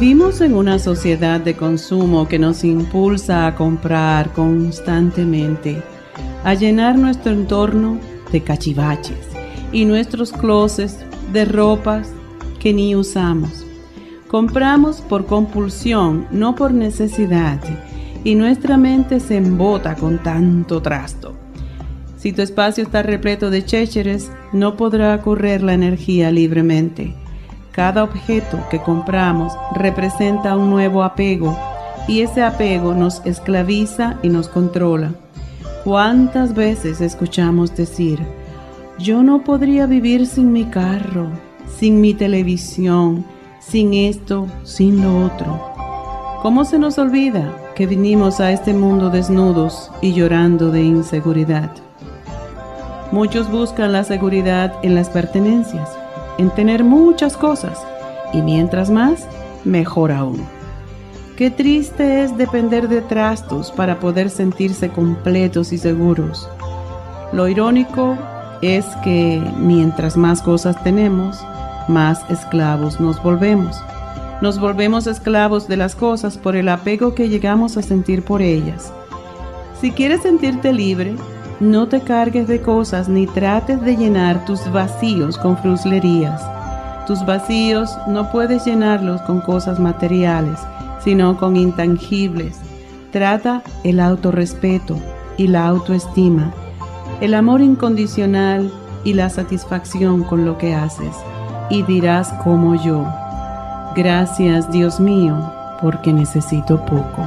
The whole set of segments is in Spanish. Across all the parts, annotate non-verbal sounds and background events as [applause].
Vivimos en una sociedad de consumo que nos impulsa a comprar constantemente, a llenar nuestro entorno de cachivaches y nuestros closets de ropas que ni usamos. Compramos por compulsión, no por necesidad, y nuestra mente se embota con tanto trasto. Si tu espacio está repleto de chécheres, no podrá correr la energía libremente cada objeto que compramos representa un nuevo apego y ese apego nos esclaviza y nos controla. ¿Cuántas veces escuchamos decir, yo no podría vivir sin mi carro, sin mi televisión, sin esto, sin lo otro? ¿Cómo se nos olvida que vinimos a este mundo desnudos y llorando de inseguridad? Muchos buscan la seguridad en las pertenencias en tener muchas cosas y mientras más, mejor aún. Qué triste es depender de trastos para poder sentirse completos y seguros. Lo irónico es que mientras más cosas tenemos, más esclavos nos volvemos. Nos volvemos esclavos de las cosas por el apego que llegamos a sentir por ellas. Si quieres sentirte libre, no te cargues de cosas ni trates de llenar tus vacíos con fruslerías. Tus vacíos no puedes llenarlos con cosas materiales, sino con intangibles. Trata el autorrespeto y la autoestima, el amor incondicional y la satisfacción con lo que haces. Y dirás como yo, gracias Dios mío, porque necesito poco.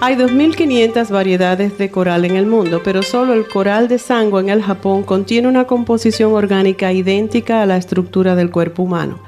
Hay 2.500 variedades de coral en el mundo, pero solo el coral de sango en el Japón contiene una composición orgánica idéntica a la estructura del cuerpo humano.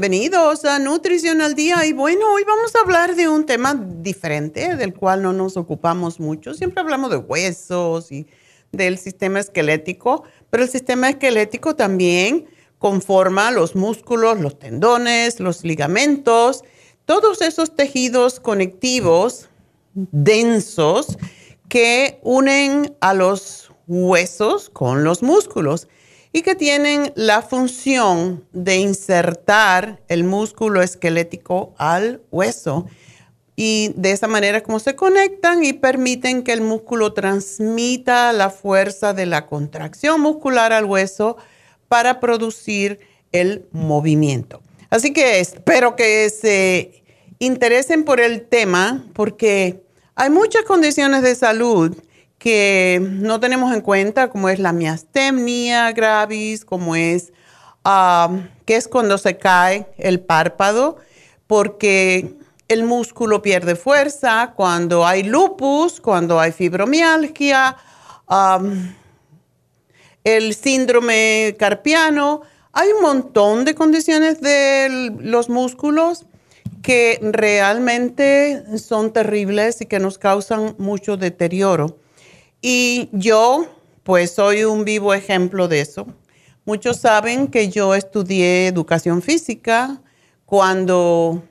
Bienvenidos a Nutrición al Día. Y bueno, hoy vamos a hablar de un tema diferente del cual no nos ocupamos mucho. Siempre hablamos de huesos y del sistema esquelético, pero el sistema esquelético también conforma los músculos, los tendones, los ligamentos, todos esos tejidos conectivos densos que unen a los huesos con los músculos y que tienen la función de insertar el músculo esquelético al hueso. y de esa manera como se conectan y permiten que el músculo transmita la fuerza de la contracción muscular al hueso para producir el movimiento. Así que espero que se interesen por el tema porque hay muchas condiciones de salud que no tenemos en cuenta, como es la miastemia gravis, como es, que es cuando se cae el párpado, porque el músculo pierde fuerza, cuando hay lupus, cuando hay fibromialgia, el síndrome carpiano. Hay un montón de condiciones de los músculos que realmente son terribles y que nos causan mucho deterioro. Y yo, pues soy un vivo ejemplo de eso. Muchos saben que yo estudié educación física cuando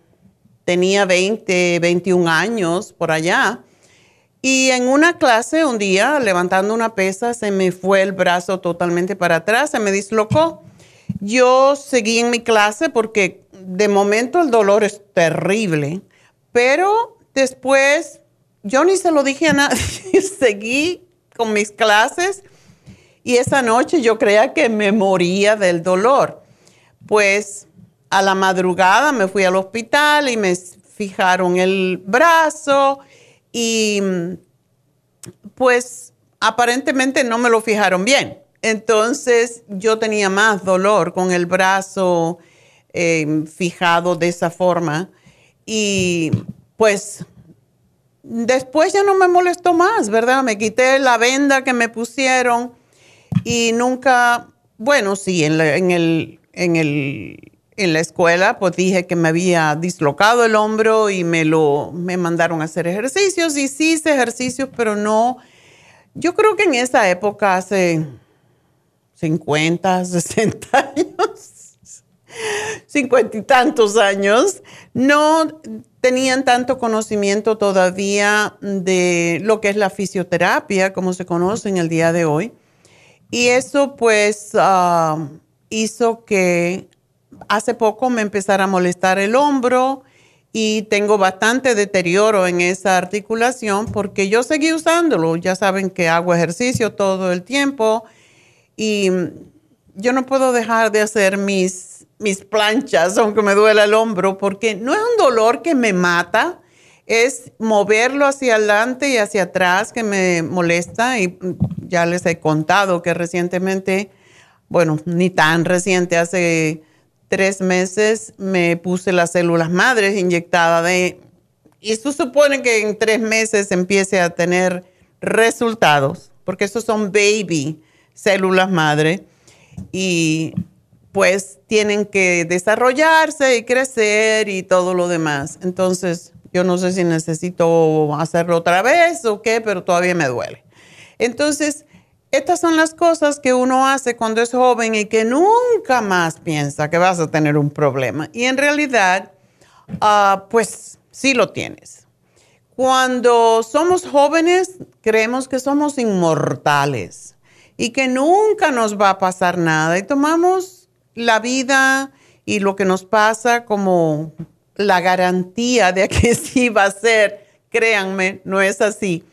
tenía 20, 21 años por allá. Y en una clase un día, levantando una pesa, se me fue el brazo totalmente para atrás, se me dislocó. Yo seguí en mi clase porque de momento el dolor es terrible, pero después yo ni se lo dije a nadie, [laughs] seguí con mis clases y esa noche yo creía que me moría del dolor. Pues a la madrugada me fui al hospital y me fijaron el brazo y pues aparentemente no me lo fijaron bien. Entonces yo tenía más dolor con el brazo eh, fijado de esa forma y pues después ya no me molestó más, ¿verdad? Me quité la venda que me pusieron y nunca, bueno, sí, en, en, el, en, el, en la escuela pues dije que me había dislocado el hombro y me lo me mandaron a hacer ejercicios y sí hice ejercicios, pero no, yo creo que en esa época hace 50, 60 [laughs] años cincuenta y tantos años, no tenían tanto conocimiento todavía de lo que es la fisioterapia, como se conoce en el día de hoy. Y eso pues ah, hizo que hace poco me empezara a molestar el hombro y tengo bastante deterioro en esa articulación porque yo seguí usándolo. Ya saben que hago ejercicio todo el tiempo y yo no puedo dejar de hacer mis mis planchas, aunque me duele el hombro, porque no es un dolor que me mata, es moverlo hacia adelante y hacia atrás que me molesta. Y ya les he contado que recientemente, bueno, ni tan reciente, hace tres meses me puse las células madres inyectadas de... Y eso supone que en tres meses empiece a tener resultados, porque esos son baby células madre. Y pues tienen que desarrollarse y crecer y todo lo demás. Entonces, yo no sé si necesito hacerlo otra vez o qué, pero todavía me duele. Entonces, estas son las cosas que uno hace cuando es joven y que nunca más piensa que vas a tener un problema. Y en realidad, ah, pues sí lo tienes. Cuando somos jóvenes, creemos que somos inmortales y que nunca nos va a pasar nada y tomamos la vida y lo que nos pasa como la garantía de que [laughs] sí va a ser, créanme, no es así.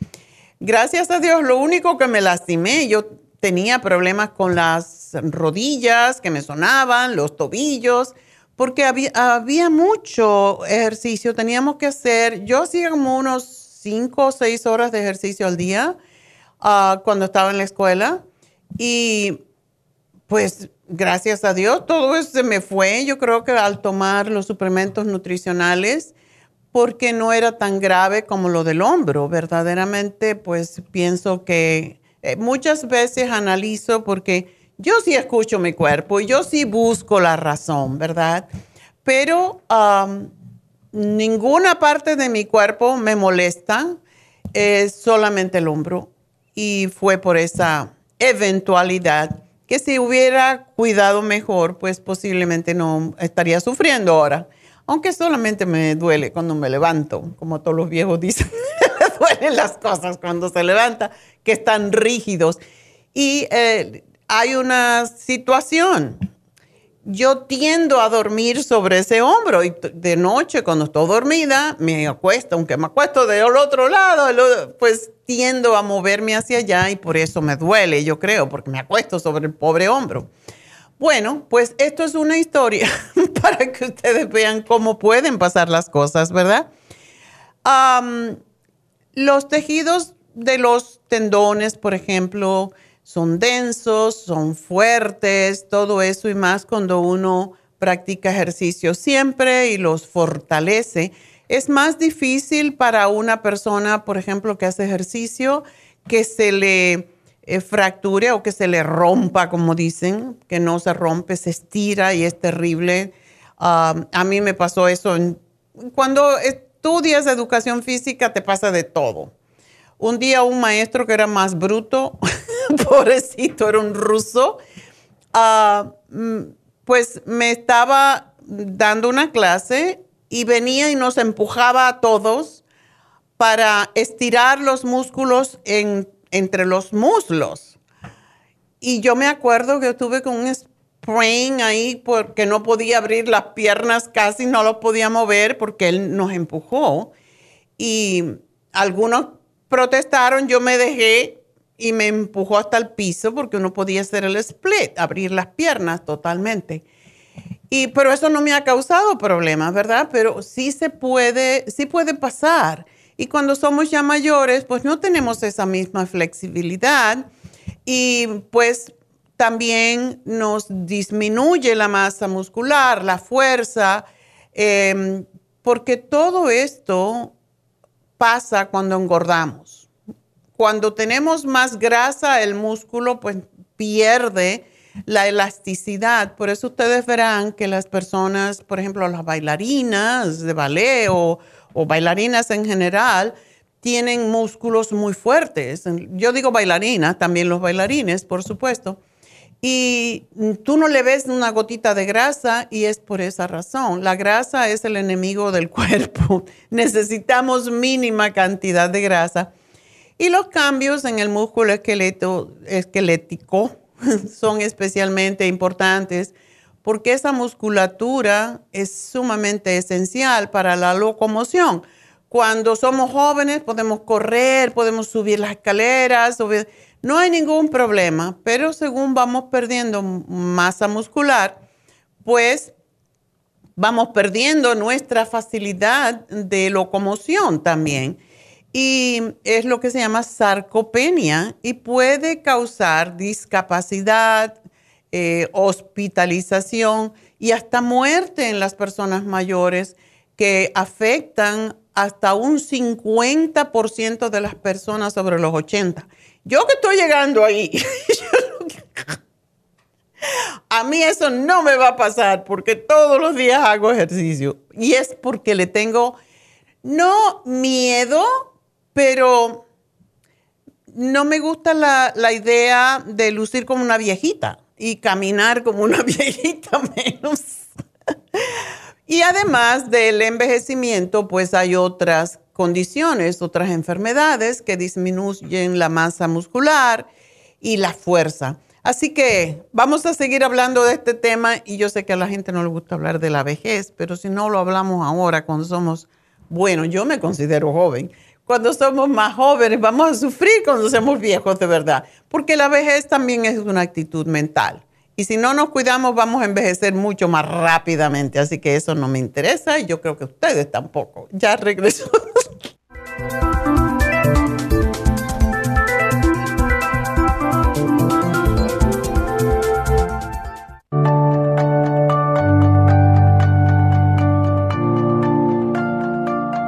Gracias a Dios, lo único que me lastimé, yo tenía problemas con las rodillas que me sonaban, los tobillos, porque había, había mucho ejercicio, teníamos que hacer, yo hacía como unos cinco o seis horas de ejercicio al día ah, cuando estaba en la escuela y pues gracias a Dios, todo eso me fue. Yo creo que al tomar los suplementos nutricionales, porque no era tan grave como lo del hombro. Verdaderamente, pues pienso que eh, muchas veces analizo porque yo sí escucho mi cuerpo y yo sí busco la razón, ¿verdad? Pero ninguna parte de mi cuerpo me molesta, es solamente el hombro. Y fue por esa eventualidad que si hubiera cuidado mejor, pues posiblemente no estaría sufriendo ahora. Aunque solamente me duele cuando me levanto, como todos los viejos dicen, [laughs] duelen las cosas cuando se levanta, que están rígidos. Y eh, hay una situación yo tiendo a dormir sobre ese hombro y de noche cuando estoy dormida me acuesto, aunque me acuesto del otro lado, pues tiendo a moverme hacia allá y por eso me duele, yo creo, porque me acuesto sobre el pobre hombro. Bueno, pues esto es una historia [laughs] para que ustedes vean cómo pueden pasar las cosas, ¿verdad? los tejidos de los tendones, por ejemplo, son densos, son fuertes, todo eso y más cuando uno practica ejercicio siempre y los fortalece. Es más difícil para una persona, por ejemplo, que hace ejercicio, que se le eh, fracture o que se le rompa, como dicen, que no se rompe, se estira y es terrible. a mí me pasó eso. cuando estudias educación física te pasa de todo. Un día un maestro que era más bruto, [laughs] [laughs] pobrecito, era un ruso, ah, mm, pues me estaba dando una clase y venía y nos empujaba a todos para estirar los músculos entre los muslos. Y yo me acuerdo que estuve con un sprain ahí porque no podía abrir las piernas, casi no lo podía mover porque él nos empujó. Y algunos protestaron, yo me dejé y me empujó hasta el piso porque uno podía hacer el split, abrir las piernas totalmente. Y, pero eso no me ha causado problemas, ¿verdad? Pero sí se puede, sí puede pasar. Y cuando somos ya mayores, pues no tenemos esa misma flexibilidad y pues también nos disminuye la masa muscular, la fuerza, em, porque todo esto pasa cuando engordamos. Cuando tenemos más grasa, el músculo pues pierde la elasticidad. Por eso ustedes verán que las personas, por ejemplo, las bailarinas de ballet o, o bailarinas en general, tienen músculos muy fuertes. Yo digo bailarinas, también los bailarines, por supuesto y tú no le ves una gotita de grasa y es por esa razón. La grasa es el enemigo del [laughs] cuerpo. Necesitamos mínima cantidad de grasa. Y los cambios en el músculo esquelético [laughs] son especialmente importantes porque esa musculatura es sumamente esencial para la locomoción. Cuando somos jóvenes podemos correr, podemos subir las escaleras, no hay ningún problema, pero según vamos perdiendo masa muscular, pues vamos perdiendo nuestra facilidad de locomoción también. Y es lo que se llama sarcopenia y puede causar discapacidad, eh, hospitalización y hasta muerte en las personas mayores que afectan hasta un 50% de las personas sobre los 80. Yo que estoy llegando ahí, [laughs] a mí eso no me va a pasar porque todos los días hago ejercicio. Y es porque le tengo, no miedo, pero no me gusta la, la idea de lucir como una viejita y caminar como una [laughs] viejita menos. y además del envejecimiento, pues hay otras condiciones, otras enfermedades que disminuyen la masa muscular y la fuerza. Así que vamos a seguir hablando de este tema y yo sé que a la gente no le gusta hablar de la vejez, pero si no lo hablamos ahora cuando somos, bueno, yo me considero joven, cuando somos más jóvenes vamos a sufrir cuando somos viejos de verdad, porque la vejez también es una actitud mental. Y si no nos cuidamos, vamos a envejecer mucho más rápidamente. Así que eso no me interesa y yo creo que ustedes tampoco. Ya regreso. [laughs]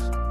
podcast.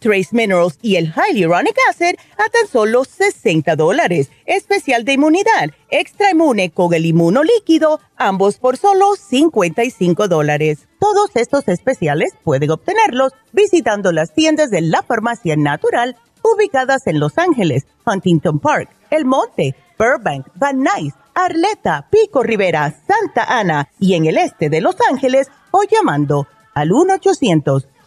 Trace Minerals y el Hyaluronic Acid a tan solo 60 dólares. Especial de inmunidad, extra inmune con el inmuno líquido, ambos por solo 55 dólares. Todos estos especiales pueden obtenerlos visitando las tiendas de la farmacia natural ubicadas en Los Ángeles, Huntington Park, El Monte, Burbank, Van Nuys, Arleta, Pico Rivera, Santa Ana y en el este de Los Ángeles o llamando al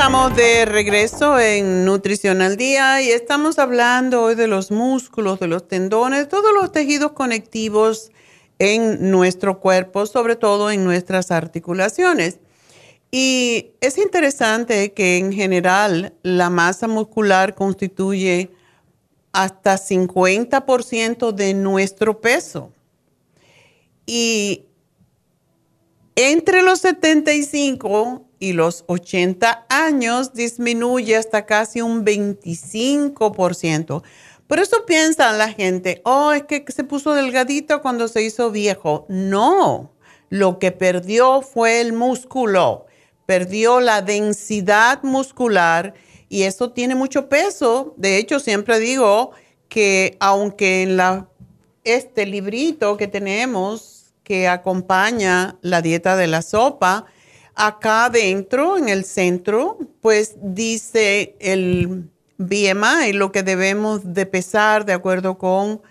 Estamos de regreso en Nutrición al Día y estamos hablando hoy de los músculos, de los tendones, todos los tejidos conectivos en nuestro cuerpo, sobre todo en nuestras articulaciones. Y es interesante que en general la masa muscular constituye hasta 50% de nuestro peso. Y entre los 75 y los 80 años disminuye hasta casi un 25%. Por eso piensa la gente, oh, es que se puso delgadito cuando se hizo viejo. No, lo que perdió fue el músculo, perdió la densidad muscular y eso tiene mucho peso. De hecho, siempre digo que aunque en la, este librito que tenemos que acompaña la dieta de la sopa, acá adentro, en el centro, pues dice el BMI, lo que debemos de pesar de acuerdo con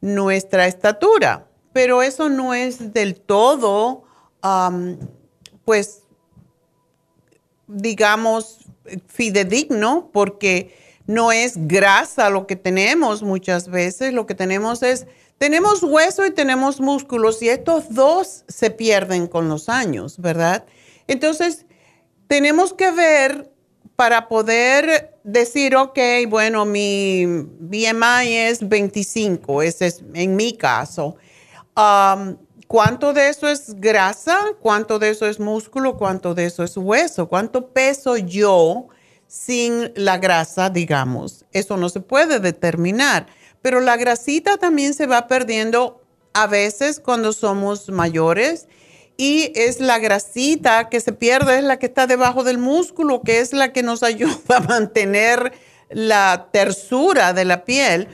nuestra estatura. Pero eso no es del todo, pues, digamos, fidedigno, porque no es grasa lo que tenemos muchas veces, lo que tenemos es, tenemos hueso y tenemos músculos y estos dos se pierden con los años, ¿verdad? Entonces, tenemos que ver para poder decir, ok, bueno, mi BMI es 25, ese es en mi caso. ¿Cuánto de eso es grasa? ¿Cuánto de eso es músculo? ¿Cuánto de eso es hueso? ¿Cuánto peso yo sin la grasa, digamos? Eso no se puede determinar. Pero la grasita también se va perdiendo a veces cuando somos mayores y es la grasita que se pierde, es la que está debajo del músculo, que es la que nos [laughs] ayuda a mantener la tersura de la piel.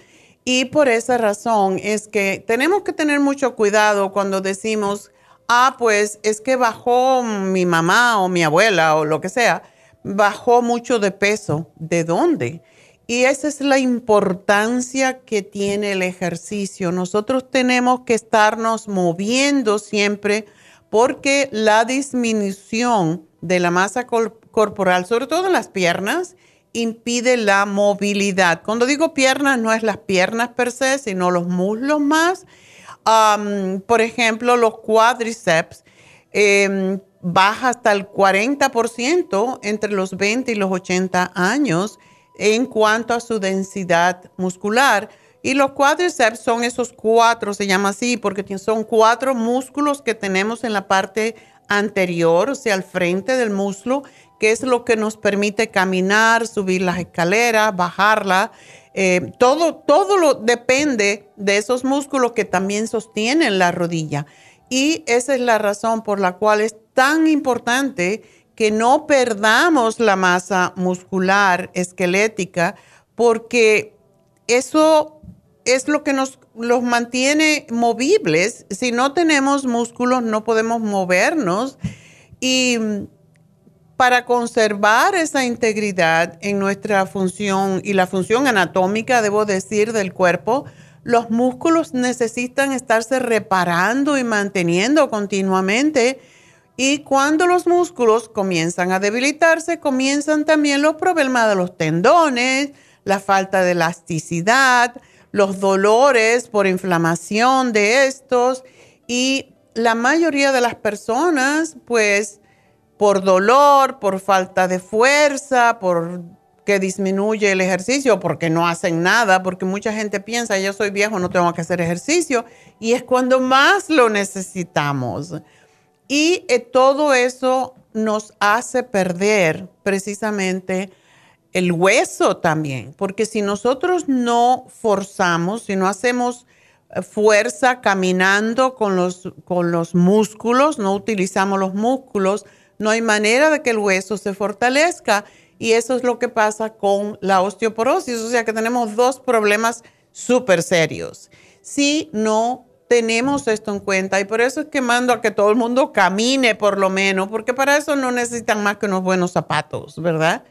Y por esa razón es que tenemos que tener mucho cuidado cuando decimos, ah, pues es que bajó mi mamá o mi abuela o lo que sea, bajó mucho de peso. ¿De dónde? Y esa es la importancia que tiene el ejercicio. Nosotros tenemos que estarnos moviendo siempre porque la disminución de la masa corporal, sobre todo las piernas, impide la movilidad. Cuando digo piernas, no es las piernas per se, sino los muslos más. por ejemplo, los cuádriceps eh, baja hasta el 40% entre los 20 y los 80 años en cuanto a su densidad muscular. Y los cuádriceps son esos cuatro, se llama así, porque son cuatro músculos que tenemos en la parte anterior, o sea, al frente del muslo, que es lo que nos permite caminar, subir las escaleras, bajarla. Eh, todo, todo lo depende de esos músculos que también sostienen la rodilla. Y esa es la razón por la cual es tan importante que no perdamos la masa muscular esquelética, porque eso es lo que nos los mantiene movibles. Si no tenemos músculos, no podemos movernos. Y para conservar esa integridad en nuestra función y la función anatómica, debo decir, del cuerpo, los músculos necesitan estarse reparando y manteniendo continuamente. Y cuando los músculos comienzan a debilitarse, comienzan también los problemas de los tendones, la falta de elasticidad, los dolores por inflamación de estos. Y la mayoría de las personas, pues, por dolor, por falta de fuerza, por que disminuye el ejercicio, porque no hacen nada, porque mucha gente piensa, yo soy viejo, no tengo que hacer ejercicio, y es cuando más lo necesitamos. Y eh, todo eso nos hace perder precisamente el hueso también, porque si nosotros no forzamos, si no hacemos eh, fuerza caminando con los, con los músculos, no utilizamos los músculos, no hay manera de que el hueso se fortalezca y eso es lo que pasa con la osteoporosis. O sea que tenemos dos problemas súper serios. Si no tenemos esto en cuenta y por eso es que mando a que todo el mundo camine por lo menos, porque para eso no necesitan más que unos buenos zapatos, ¿verdad?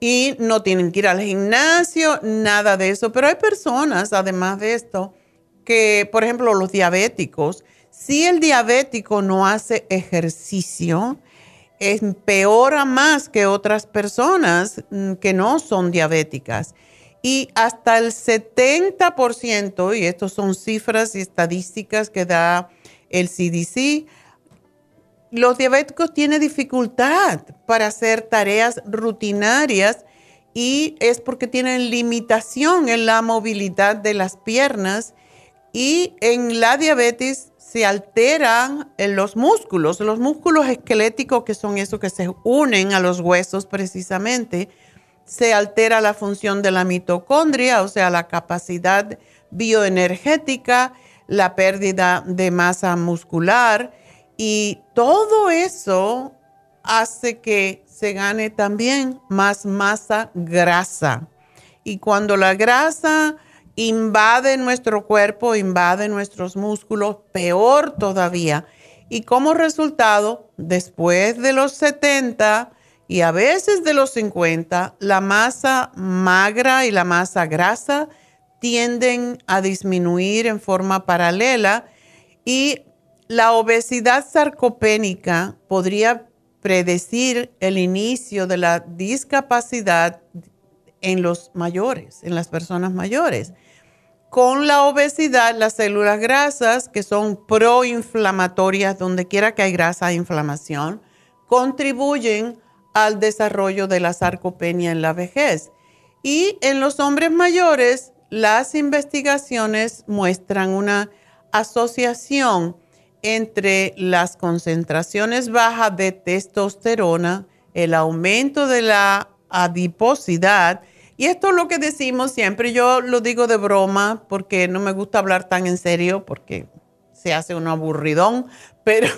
Y no tienen que ir al gimnasio, nada de eso. Pero hay personas, además de esto, que, por ejemplo, los diabéticos, si el diabético no hace ejercicio, empeora más que otras personas mm, que no son diabéticas. Y hasta el 70%, y estas son cifras y estadísticas que da el CDC, los diabéticos tienen dificultad para hacer tareas rutinarias y es porque tienen limitación en la movilidad de las piernas y en la diabetes se alteran los músculos, los músculos esqueléticos que son esos que se unen a los huesos precisamente, se altera la función de la mitocondria, o sea, la capacidad bioenergética, la pérdida de masa muscular y todo eso hace que se gane también más masa grasa. Y cuando la grasa invade nuestro cuerpo, invade nuestros músculos, peor todavía. Y como resultado, después de los 70 y a veces de los 50, la masa magra y la masa grasa tienden a disminuir en forma paralela y la obesidad sarcopénica podría predecir el inicio de la discapacidad en los mayores, en las personas mayores con la obesidad, las células grasas, que son proinflamatorias, donde quiera que hay grasa hay inflamación, contribuyen al desarrollo de la sarcopenia en la vejez. Y en los hombres mayores, las investigaciones muestran una asociación entre las concentraciones bajas de testosterona, el aumento de la adiposidad, y esto es lo que decimos siempre, yo lo digo de broma porque no me gusta hablar tan en serio porque se hace un aburridón, pero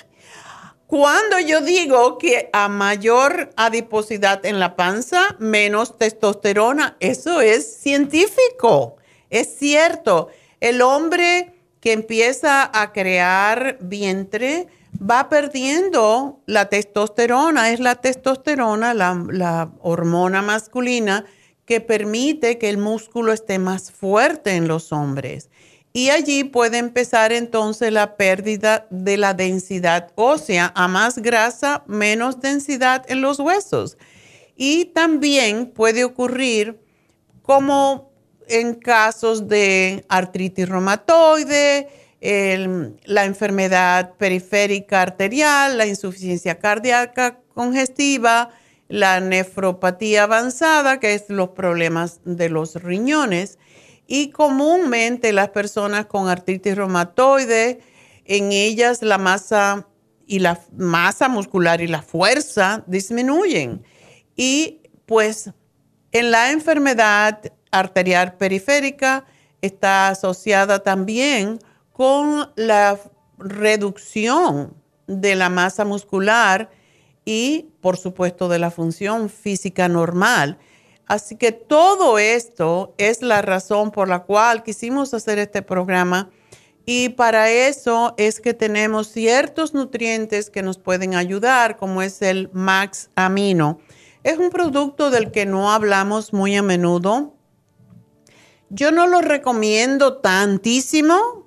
[laughs] cuando yo digo que a mayor adiposidad en la panza, menos testosterona, eso es científico, es cierto. El hombre que empieza a crear vientre, va perdiendo la testosterona. Es la testosterona, la, hormona masculina, que permite que el músculo esté más fuerte en los hombres. Y allí puede empezar entonces la pérdida de la densidad ósea. A más grasa, menos densidad en los huesos. Y también puede ocurrir como en casos de artritis reumatoide, la enfermedad periférica arterial, la insuficiencia cardíaca congestiva, la nefropatía avanzada, que es los problemas de los riñones. Y comúnmente las personas con artritis reumatoide, en ellas la masa y la masa muscular y la fuerza disminuyen. Y pues en la enfermedad arterial periférica está asociada también con la reducción de la masa muscular y, por supuesto, de la función física normal. Así que todo esto es la razón por la cual quisimos hacer este programa y para eso es que tenemos ciertos nutrientes que nos pueden ayudar, como es el Max Amino. Es un producto del que no hablamos muy a menudo. Yo no lo recomiendo tantísimo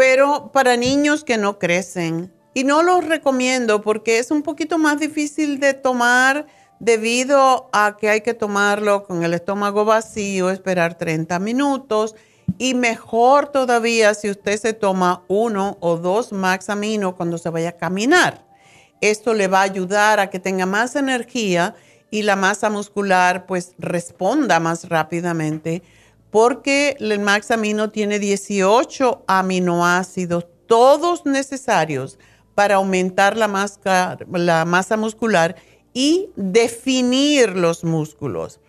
pero para niños que no crecen. Y no los recomiendo porque es un poquito más difícil de tomar debido a que hay que tomarlo con el estómago vacío, esperar 30 minutos. Y mejor todavía si usted se toma uno o dos Max Amino cuando se vaya a caminar. Esto le va a ayudar a que tenga más energía y la masa muscular pues responda más rápidamente porque el Max Amino tiene 18 aminoácidos, todos necesarios para aumentar la masa, la masa muscular y definir los músculos.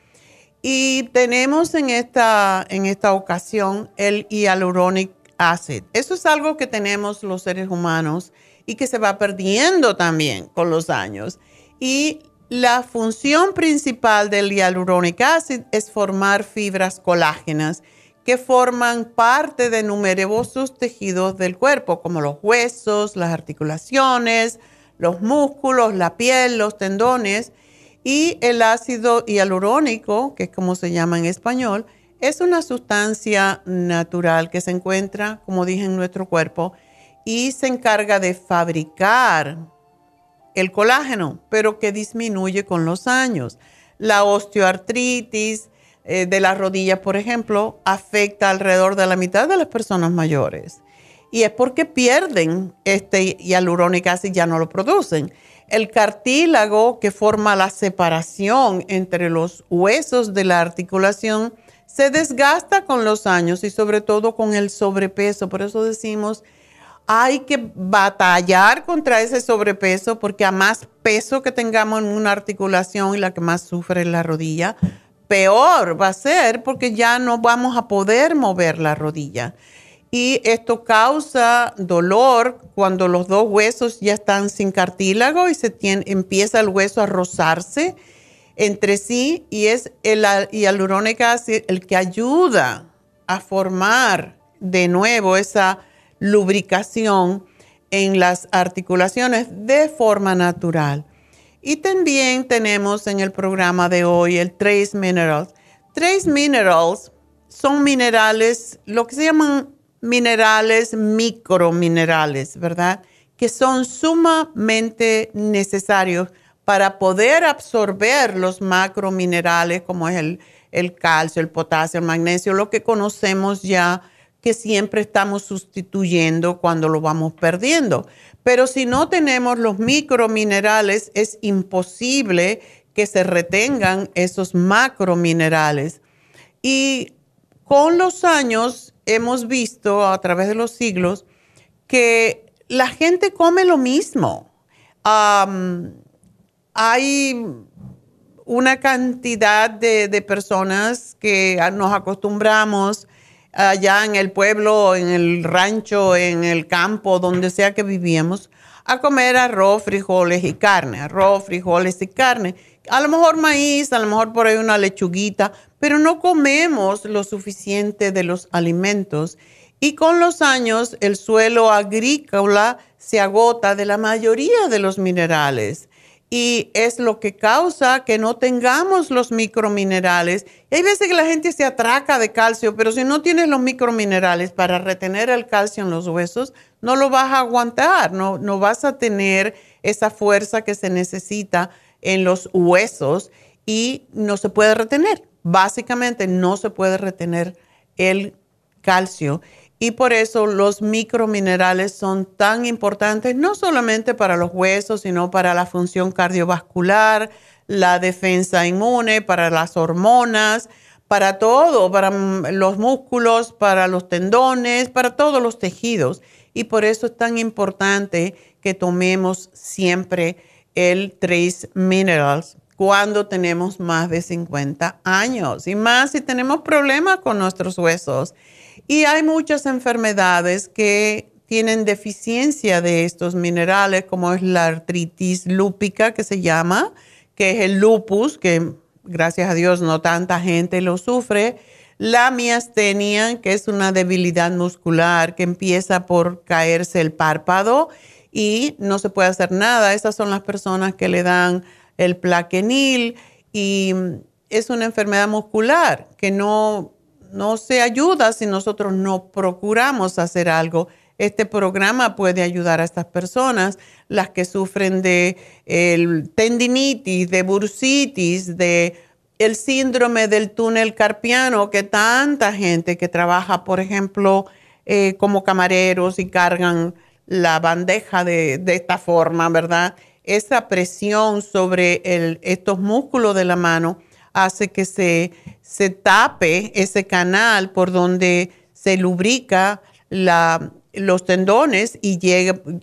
Y tenemos en esta, en esta ocasión el hyaluronic acid. Eso es algo que tenemos los seres humanos y que se va perdiendo también con los años. Y la función principal del hyaluronic acid es formar fibras colágenas que forman parte de numerosos tejidos del cuerpo, como los huesos, las articulaciones, los músculos, la piel, los tendones. Y el ácido hialurónico, que es como se llama en español, es una sustancia natural que se encuentra, como dije, en nuestro cuerpo y se encarga de fabricar el colágeno, pero que disminuye con los años. La osteoartritis eh, de las rodillas, por ejemplo, afecta alrededor de la mitad de las personas mayores. Y es porque pierden este hialurónico y ya no lo producen. El cartílago que forma la separación entre los huesos de la articulación se desgasta con los años y sobre todo con el sobrepeso. Por eso decimos hay que batallar contra ese sobrepeso porque a más peso que tengamos en una articulación y la que más sufre es la rodilla, peor va a ser porque ya no vamos a poder mover la rodilla. Y esto causa dolor cuando los dos huesos ya están sin cartílago y se empieza el hueso a rozarse entre sí y es el hialurónico el que ayuda a formar de nuevo esa lubricación en las articulaciones de forma natural. Y también tenemos en el programa de hoy el Trace Minerals. Trace Minerals son minerales, lo que se llaman minerales microminerales, ¿verdad? Que son sumamente necesarios para poder absorber los macrominerales como es el, el calcio, el potasio, el magnesio, lo que conocemos ya que siempre estamos sustituyendo cuando lo vamos perdiendo. Pero si no tenemos los microminerales, es imposible que se retengan esos macrominerales. Y con los años hemos visto a través de los siglos que la gente come lo mismo. hay una cantidad de, de, personas que nos acostumbramos allá en el pueblo, en el rancho, en el campo, donde sea que vivíamos, a comer arroz, frijoles y carne, arroz, frijoles y carne. A lo mejor maíz, a lo mejor por ahí una lechuguita, pero no comemos lo suficiente de los alimentos. Y con los años el suelo agrícola se agota de la mayoría de los minerales. Y es lo que causa que no tengamos los microminerales. Y hay veces que la gente se atraca de calcio, pero si no tienes los microminerales para retener el calcio en los huesos, no lo vas a aguantar, no, no vas a tener esa fuerza que se necesita en los huesos y no se puede retener. Básicamente no se puede retener el calcio y por eso los microminerales son tan importantes, no solamente para los huesos, sino para la función cardiovascular, la defensa inmune, para las hormonas, para todo, para los músculos, para los tendones, para todos los tejidos. Y por eso es tan importante que tomemos siempre el Trace Minerals cuando tenemos más de 50 años y más si tenemos problemas con nuestros huesos. Y hay muchas enfermedades que tienen deficiencia de estos minerales, como es la artritis lúpica, que se llama, que es el lupus, que gracias a Dios no tanta gente lo sufre. La miastenia, que es una debilidad muscular que empieza por caerse el párpado y no se puede hacer nada. Esas son las personas que le dan el plaquenil y es una enfermedad muscular que no no se ayuda si nosotros no procuramos hacer algo. Este programa puede ayudar a estas personas, las que sufren de tendinitis, de bursitis, de el síndrome del túnel carpiano, que tanta gente que trabaja, por ejemplo, eh, como camareros y cargan la bandeja de, de, esta forma, ¿verdad? Esa presión sobre estos músculos de la mano hace que se, se tape ese canal por donde se lubrica los tendones y,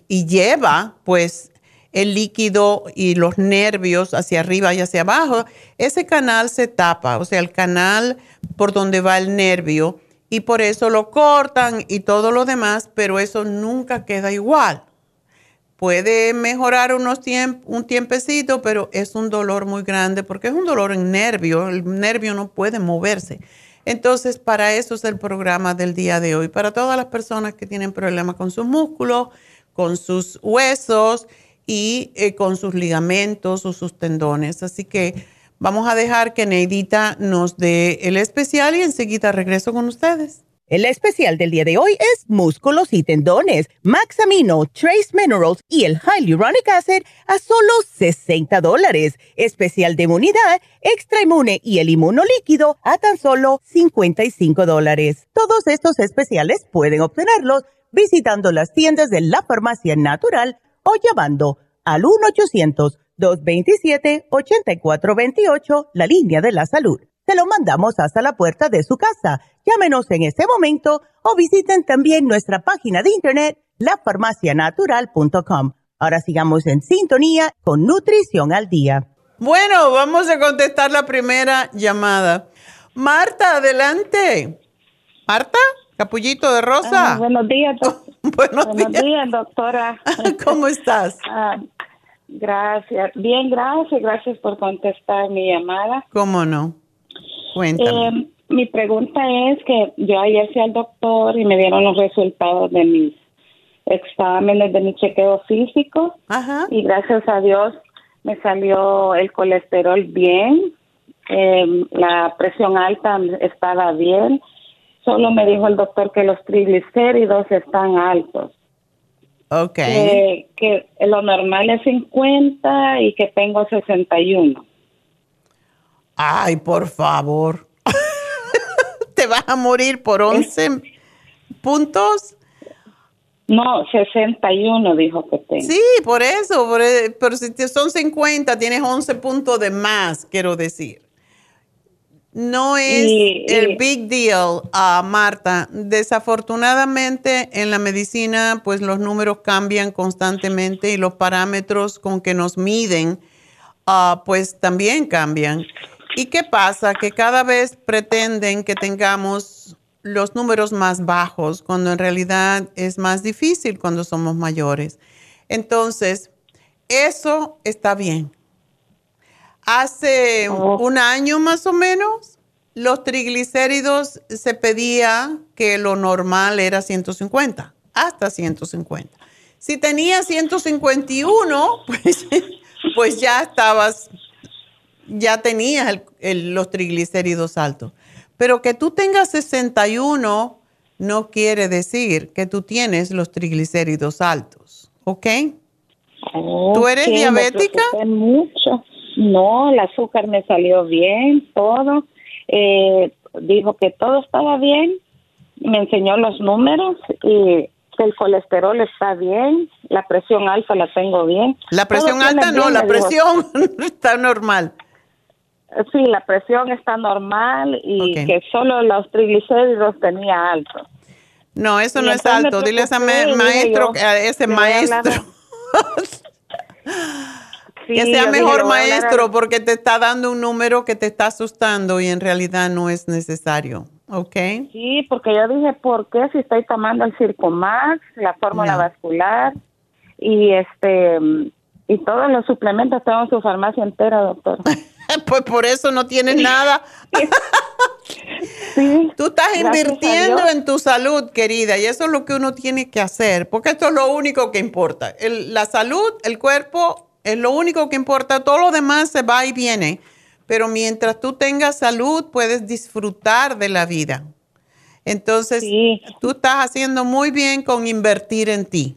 y lleva pues el líquido y los nervios hacia arriba y hacia abajo, ese canal se tapa, o sea, el canal por donde va el nervio, y por eso lo cortan y todo lo demás, pero eso nunca queda igual puede mejorar unos un tiempecito, pero es un dolor muy grande porque es un dolor en nervio, el nervio no puede moverse. Entonces, para eso es el programa del día de hoy, para todas las personas que tienen problemas con sus músculos, con sus huesos y eh, con sus ligamentos o sus tendones. Así que vamos a dejar que Neidita nos dé el especial y enseguida regreso con ustedes. El especial del día de hoy es músculos y tendones, Maxamino, Trace Minerals y el Hyaluronic Acid a solo 60 dólares. Especial de inmunidad, extra inmune y el inmunolíquido a tan solo 55 dólares. Todos estos especiales pueden obtenerlos visitando las tiendas de la farmacia natural o llamando al 1-800-227-8428, la línea de la salud se lo mandamos hasta la puerta de su casa. Llámenos en este momento o visiten también nuestra página de internet, lafarmacianatural.com. Ahora sigamos en sintonía con Nutrición al Día. Bueno, vamos a contestar la primera llamada. Marta, adelante. Marta, capullito de rosa. Ah, buenos días. [laughs] buenos, días. doctora. [laughs] ¿Cómo estás? Ah, gracias. Bien, gracias. Gracias por contestar mi llamada. ¿Cómo no? Eh, mi pregunta es que yo ayer fui al doctor y me dieron los resultados de mis exámenes de mi chequeo físico y gracias a Dios me salió el colesterol bien, em, la presión alta estaba bien, solo me dijo el doctor que los triglicéridos están altos. Ok. Que lo normal es 50 y que tengo 61. Ay, por favor. [laughs] ¿Te vas a morir por 11 puntos? No, 61 dijo que tengo. Sí, por eso, e, pero si son 50, tienes 11 puntos de más, quiero decir. No es el big deal, uh, Marta. Desafortunadamente en la medicina, pues los números cambian constantemente y los parámetros con que nos miden, uh, pues también cambian. ¿Y qué pasa? Que cada vez pretenden que tengamos los números más bajos, cuando en realidad es más difícil cuando somos mayores. Entonces, eso está bien. Hace oh. un año más o menos, los triglicéridos se pedía que lo normal era 150, hasta 150. Si tenía 151, [laughs] pues pues ya estabas, ya tenías los triglicéridos altos. Pero que tú tengas 61 no quiere decir que tú tienes los triglicéridos altos, ¿ok? ¿Tú eres diabética? Mucho. No, el azúcar me salió bien, todo. Eh, dijo que todo estaba bien. Me enseñó los números y que el colesterol está bien, la presión alta la tengo bien. La presión alta no, la presión [laughs] está normal. Sí, la presión está normal y que solo los triglicéridos tenía alto. No, eso no es alto. Dile a ese maestro, a ese maestro. [laughs] que sea mejor maestro porque te está dando un número que te está asustando y en realidad no es necesario. ¿Ok? Sí, porque yo dije, ¿por qué si estoy tomando el Circomax, la fórmula vascular y este y todos los suplementos tengo en su farmacia entera, doctor? [laughs] [laughs] pues por eso no tienes nada. sí, [laughs] Tú estás invirtiendo en tu salud, querida, y eso es lo que uno tiene que hacer, porque esto es lo único que importa. la salud, el cuerpo, es lo único que importa. Todo lo demás se va y viene. Pero mientras tú tengas salud, puedes disfrutar de la vida. Entonces, tú estás haciendo muy bien con invertir en ti.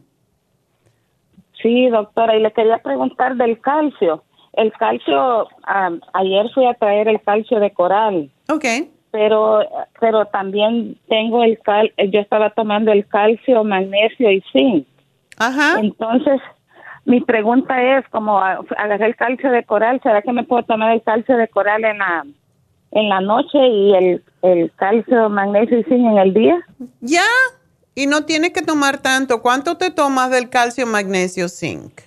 Sí, doctora, y le quería preguntar del calcio. El calcio, ayer fui a traer el calcio de coral. Ok. Pero, pero también tengo el cal, yo estaba tomando el calcio, magnesio y zinc. Ajá. Entonces, mi pregunta es, como agarré el calcio de coral, ¿será que me puedo tomar el calcio de coral en la, en la noche y el, el calcio, magnesio y zinc en el día? Ya, y no tienes que tomar tanto. ¿Cuánto te tomas del calcio, magnesio, zinc?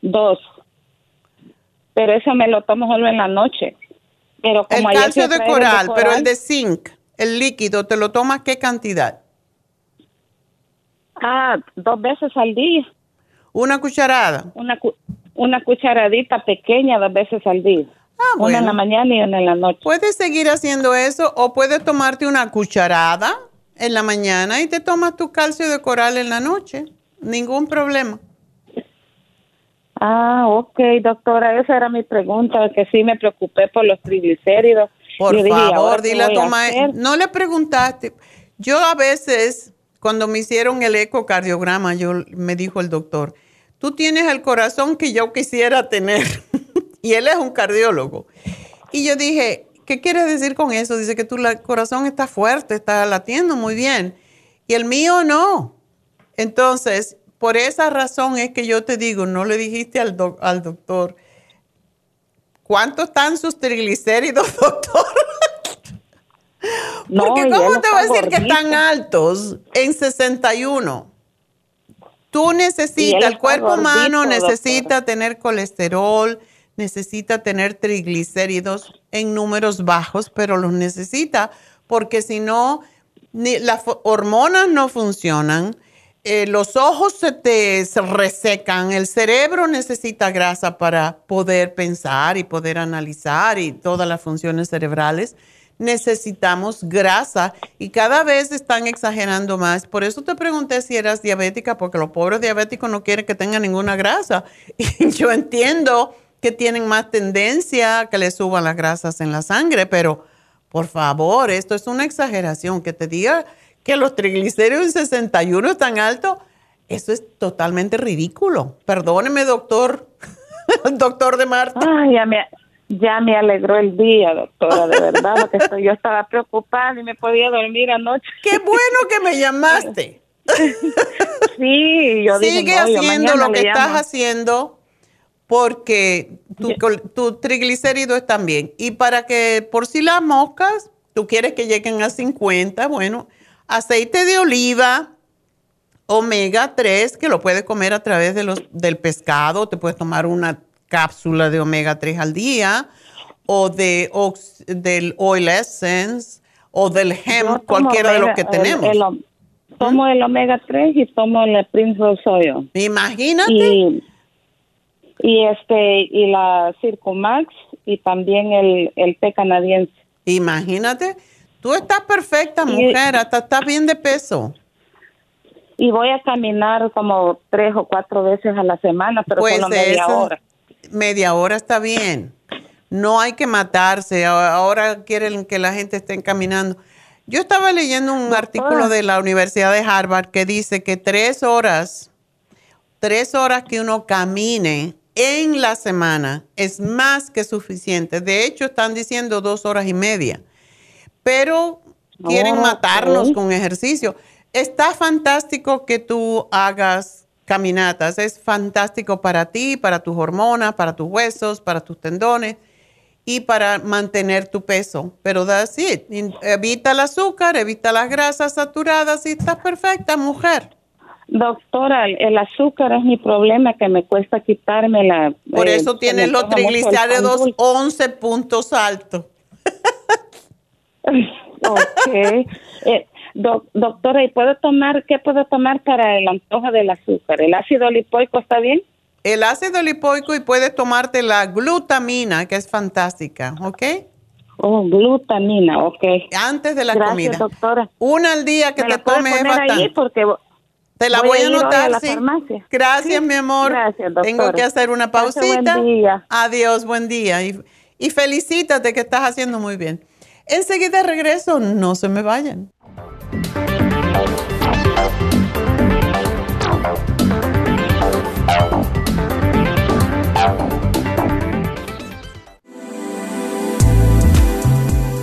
Dos. Pero eso me lo tomo solo en la noche. Pero como el calcio de coral, pero el de zinc, el líquido, ¿te lo tomas qué cantidad? Ah, dos veces al día. ¿Una cucharada? Una, una cucharadita pequeña dos veces al día. Ah, bueno. Una en la mañana y una en la noche. Puedes seguir haciendo eso o puedes tomarte una cucharada en la mañana y te tomas tu calcio de coral en la noche. Ningún problema. Ah, ok, doctora, esa era mi pregunta, que sí me preocupé por los triglicéridos. Por favor, dile a tu No le preguntaste. Yo a veces, cuando me hicieron el ecocardiograma, yo me dijo el doctor, tú tienes el corazón que yo quisiera tener. [laughs] y él es un cardiólogo. Y yo dije, ¿qué quieres decir con eso? Dice que tu corazón está fuerte, está latiendo muy bien. Y el mío no. Entonces, por esa razón es que yo te digo, no le dijiste al, al doctor, ¿cuánto están sus triglicéridos, [laughs] doctor? Porque ¿cómo te voy a decir que están altos en 61? Tú necesitas, el cuerpo humano necesita tener colesterol, necesita tener triglicéridos en números bajos, pero los necesita porque si no, las hormonas no funcionan, eh, los ojos se te resecan, el cerebro necesita grasa para poder pensar y poder analizar y todas las funciones cerebrales necesitamos grasa y cada vez están exagerando más. Por eso te pregunté si eras diabética, porque los pobres diabéticos no quieren que tengan ninguna grasa. [laughs] Y yo entiendo que tienen más tendencia a que les suban las grasas en la sangre, pero por favor, esto es una exageración. Que te diga que los triglicéridos en 61 están altos, eso es totalmente ridículo. Perdóneme, doctor, [laughs] doctor de Marta. Ay, ya me, ya me alegró el día, doctora, de verdad, porque estoy, yo estaba preocupada y me podía dormir anoche. Qué bueno que me llamaste. [laughs] sí, yo Sigue haciendo lo que estás haciendo porque tu, tu triglicérido están bien. Y para que, por si las moscas, tú quieres que lleguen a 50, bueno, aceite de oliva, omega 3, que lo puedes comer a través de los, del pescado, te puedes tomar una cápsula de omega 3 al día o de del oil essence o del hemp, cualquiera de los que tenemos. tomo el omega 3 y tomo el Prince Oil. Imagínate. Y, este y la Circumax y también el, el té canadiense. Imagínate. Tú estás perfecta, mujer, hasta estás bien de peso. y voy a caminar como tres o cuatro veces a la semana, pero pues solo media hora. Media hora está bien. No hay que matarse. Ahora quieren que la gente esté caminando. Yo estaba leyendo un artículo de la Universidad de Harvard que dice que tres horas, tres horas que uno camine en la semana es más que suficiente. De hecho, están diciendo dos horas y media. Pero quieren matarnos con ejercicio. Está fantástico que tú hagas caminatas. Es fantástico para ti, para tus hormonas, para tus huesos, para tus tendones y para mantener tu peso. Pero that's it. Evita el azúcar, evita las grasas saturadas y estás perfecta, mujer. Doctora, el azúcar es mi problema que me cuesta quitármela. Por eso eh, tienes los triglicéridos 11 puntos altos. Ok. Eh, doctora, ¿y puedo tomar, qué puedo tomar para el antojo del azúcar? ¿El ácido lipoico está bien? El ácido lipoico y puedes tomarte la glutamina, que es fantástica, ¿ok? Oh, glutamina, ok. Antes de la Gracias, comida. doctora. Una al día que te tomes es bastante. porque te la voy, a anotar, sí. Gracias, mi amor. Gracias, doctora. Tengo que hacer una pausita. Buen día. Adiós, buen día. Y, y felicítate que estás haciendo muy bien. Enseguida regreso, no se me vayan.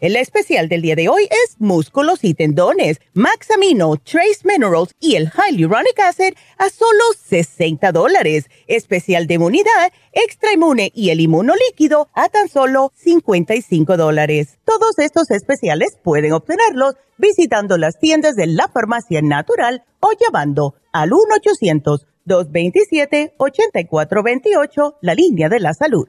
El especial del día de hoy es músculos y tendones, Max Amino, Trace Minerals y el Hyaluronic Acid a solo 60 dólares. Especial de inmunidad, extra inmune y el inmuno líquido a tan solo 55 dólares. Todos estos especiales pueden obtenerlos visitando las tiendas de la farmacia natural o llamando al 1-800-227-8428, la línea de la salud.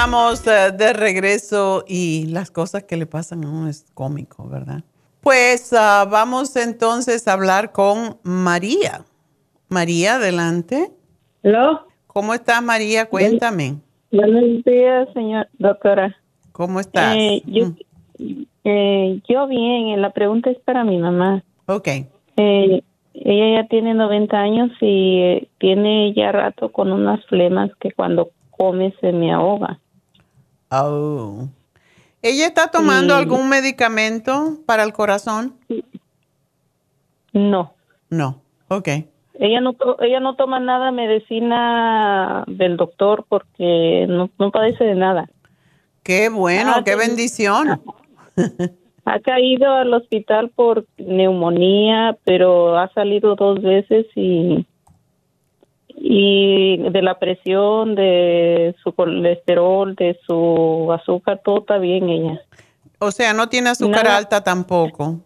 Estamos eh, de regreso y las cosas que le pasan a uno es cómico, ¿verdad? Pues ah, vamos entonces a hablar con María. María, adelante. ¿Aló? ¿Cómo estás, María? Cuéntame. Buenos días, señor doctora. ¿Cómo estás? Eh, yo, mm. eh, yo, bien, la pregunta es para mi mamá. Ok. ella ya tiene 90 años y tiene ya rato con unas flemas que cuando come se me ahoga. Oh. ¿Ella está tomando algún medicamento para el corazón? No. No, ok. Ella no, ella no toma nada medicina del doctor porque no, no padece de nada. Qué bueno, qué bendición. Ha caído al hospital por neumonía, pero ha salido dos veces y y de la presión, de su colesterol, de su azúcar, todo está bien ella. O sea, no tiene azúcar alta tampoco.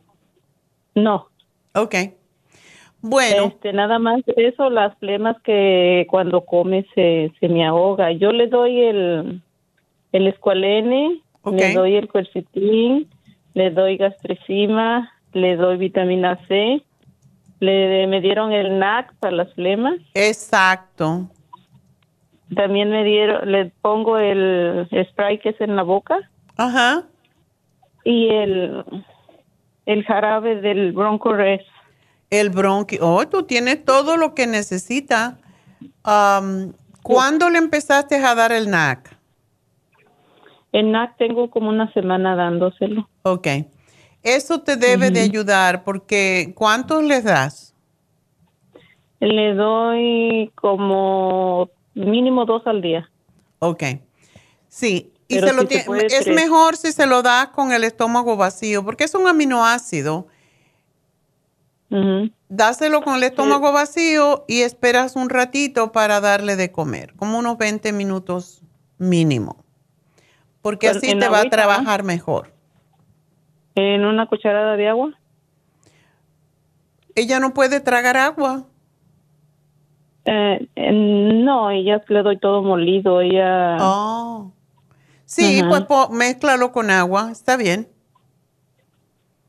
No. Ok. Bueno. Este, nada más eso, las flemas que cuando come se, se me ahoga. Yo le doy el, el escualene, le doy el quercetín, le doy gastricima, le doy vitamina C, le me dieron el NAC para las flemas. Exacto. También me dieron, le pongo el spray que es en la boca. Ajá. Y el, el jarabe del Bronco Rest. El bronqui. Oh, tú tienes todo lo que necesita. ¿Cuándo le empezaste a dar el NAC? El NAC tengo como una semana dándoselo. Ok. Eso te debe de ayudar porque ¿cuántos le das? Le doy como mínimo dos al día. Ok. Sí. Y se lo es mejor si se lo das con el estómago vacío porque es un aminoácido Dáselo con el estómago vacío y esperas un ratito para darle de comer, como unos 20 minutos mínimo, porque así te va a trabajar mejor. ¿En una cucharada de agua? Ella no puede tragar agua. Eh, no, ella le doy todo molido, ella... Oh. Sí, pues mézclalo con agua, está bien.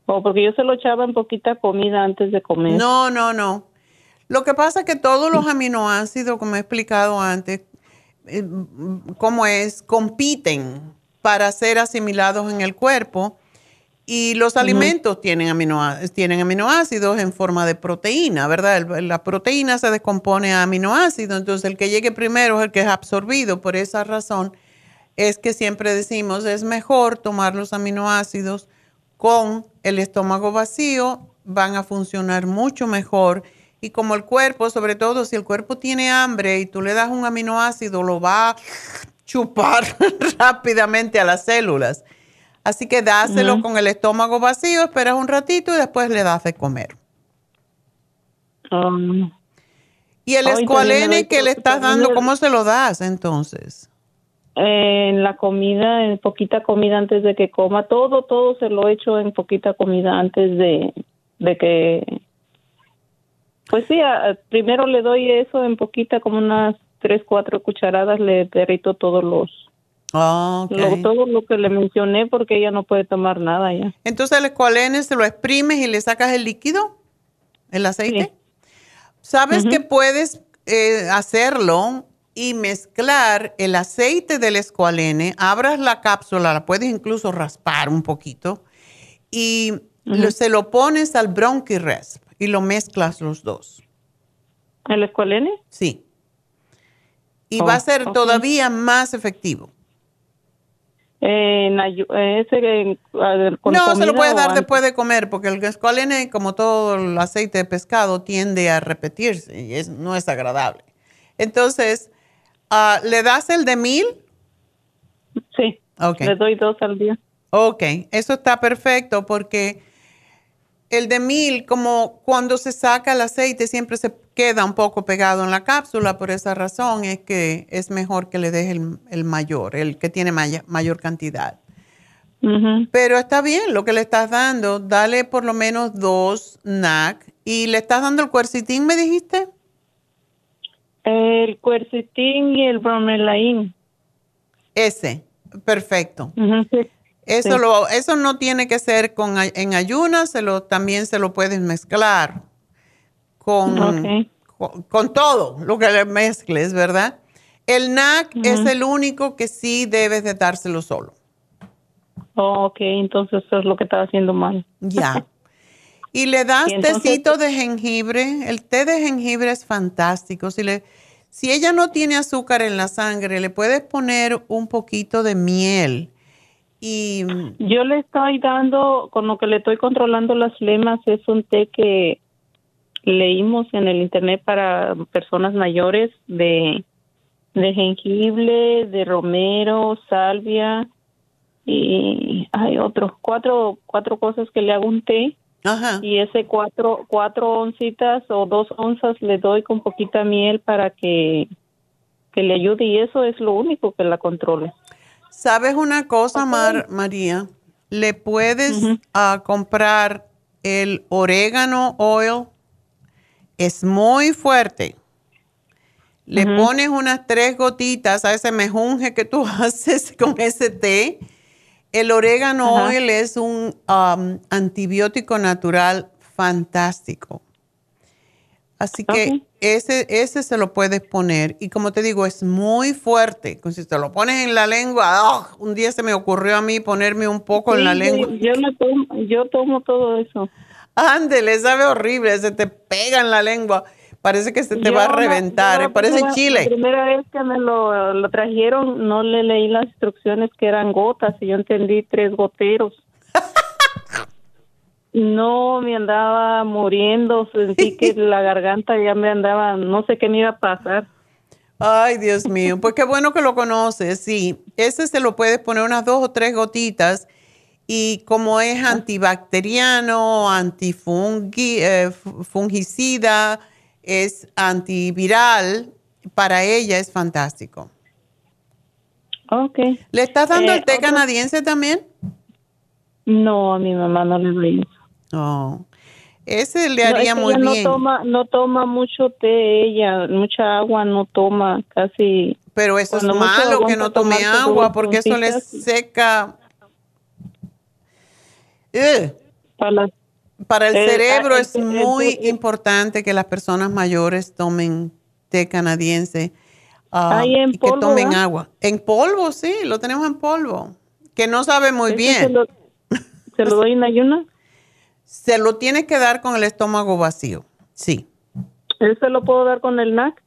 O porque yo se lo echaba en poquita comida antes de comer. No, no, no. Lo que pasa es que todos los aminoácidos, como he explicado antes, eh, como es, compiten para ser asimilados en el cuerpo y los alimentos tienen, aminoácidos, tienen aminoácidos en forma de proteína, ¿verdad? La proteína se descompone a aminoácidos, entonces el que llegue primero es el que es absorbido. Por esa razón es que siempre decimos es mejor tomar los aminoácidos con el estómago vacío van a funcionar mucho mejor. Y como el cuerpo, sobre todo si el cuerpo tiene hambre y tú le das un aminoácido, lo va a chupar [laughs] rápidamente a las células. Así que dáselo con el estómago vacío, esperas un ratito y después le das de comer. Um, y el escualene que le estás dando, ¿cómo se lo das entonces? en la comida, en poquita comida antes de que coma, todo, todo se lo echo en poquita comida antes de, de que, pues sí, primero le doy eso en poquita, como unas tres, cuatro cucharadas, le derrito todos los, oh, todo lo que le mencioné porque ella no puede tomar nada ya. Entonces el escualene se lo exprimes y le sacas el líquido, el aceite. ¿Sabes que puedes eh, hacerlo y mezclar el aceite del escualene, abras la cápsula, la puedes incluso raspar un poquito y se lo pones al Bronchi Resp y lo mezclas los dos. ¿El escualene? Sí. Y va a oh, ser todavía más efectivo. No, se lo puedes dar después de comer, porque el escualene, como todo el aceite de pescado, tiende a repetirse y es, no es agradable. Entonces, Ah, ¿Le das el de mil? Sí. Okay. Le doy dos al día. Ok, eso está perfecto porque el de mil, como cuando se saca el aceite, siempre se queda un poco pegado en la cápsula. Por esa razón es que es mejor que le des el, mayor, el que tiene mayor cantidad. Pero está bien lo que le estás dando. Dale por lo menos dos NAC. ¿Y le estás dando el cuercitín, me dijiste? El cuercetín y el bromelain. Ese, perfecto. Eso, Lo, eso no tiene que ser con, en ayunas, se lo, también se lo puedes mezclar con, con, todo lo que le mezcles, ¿verdad? El NAC es el único que sí debes de dárselo solo. Oh, ok, entonces eso es lo que estaba haciendo mal. Ya. [laughs] Y le das tecito de jengibre. El té de jengibre es fantástico. Si, le, si ella no tiene azúcar en la sangre, le puedes poner un poquito de miel. Y yo le estoy dando, con lo que le estoy controlando las flemas, es un té que leímos en el internet para personas mayores de, de jengibre, de romero, salvia y hay otros cuatro cuatro cosas que le hago un té y ese cuatro, cuatro oncitas o dos onzas le doy con poquita miel para que, que le ayude y eso es lo único que la controle. ¿Sabes una cosa, Mar, María? Le puedes ah, comprar el orégano oil, Es muy fuerte. Le pones unas tres gotitas a ese mejunje que tú [laughs] haces con ese té. El orégano oil es un um, antibiótico natural fantástico. Así que ese, ese se lo puedes poner. Y como te digo, es muy fuerte. Si te lo pones en la lengua, un día se me ocurrió a mí ponerme un poco en la lengua. Yo, tomo, yo tomo todo eso. Ándele, sabe horrible, se te pega en la lengua. Parece que se te va a reventar, parece chile. La primera vez que me lo, lo trajeron, no le leí las instrucciones que eran gotas y yo entendí tres goteros. [laughs] No, me andaba muriendo, sentí que [laughs] la garganta ya me andaba, no sé qué me iba a pasar. Ay, Dios mío, pues qué bueno que lo conoces, sí. Ese se lo puedes poner unas dos o tres gotitas y como es antibacteriano, antifungicida, eh, es antiviral, para ella es fantástico. Ok. ¿Le estás dando el eh, té canadiense también? No, a mi mamá no le doy Oh. Ese le haría muy bien. No toma, no toma mucho té ella, mucha agua no toma, casi. Pero eso es malo que no tome agua porque eso le seca. Para, el cerebro es muy importante que las personas mayores tomen té canadiense uh, y que tomen agua. En polvo, sí, lo tenemos en polvo, que no sabe muy bien. Se lo, ¿Se lo doy en ayuno? [laughs] Se lo tiene que dar con el estómago vacío, sí. ¿Ese lo puedo dar con el NAC?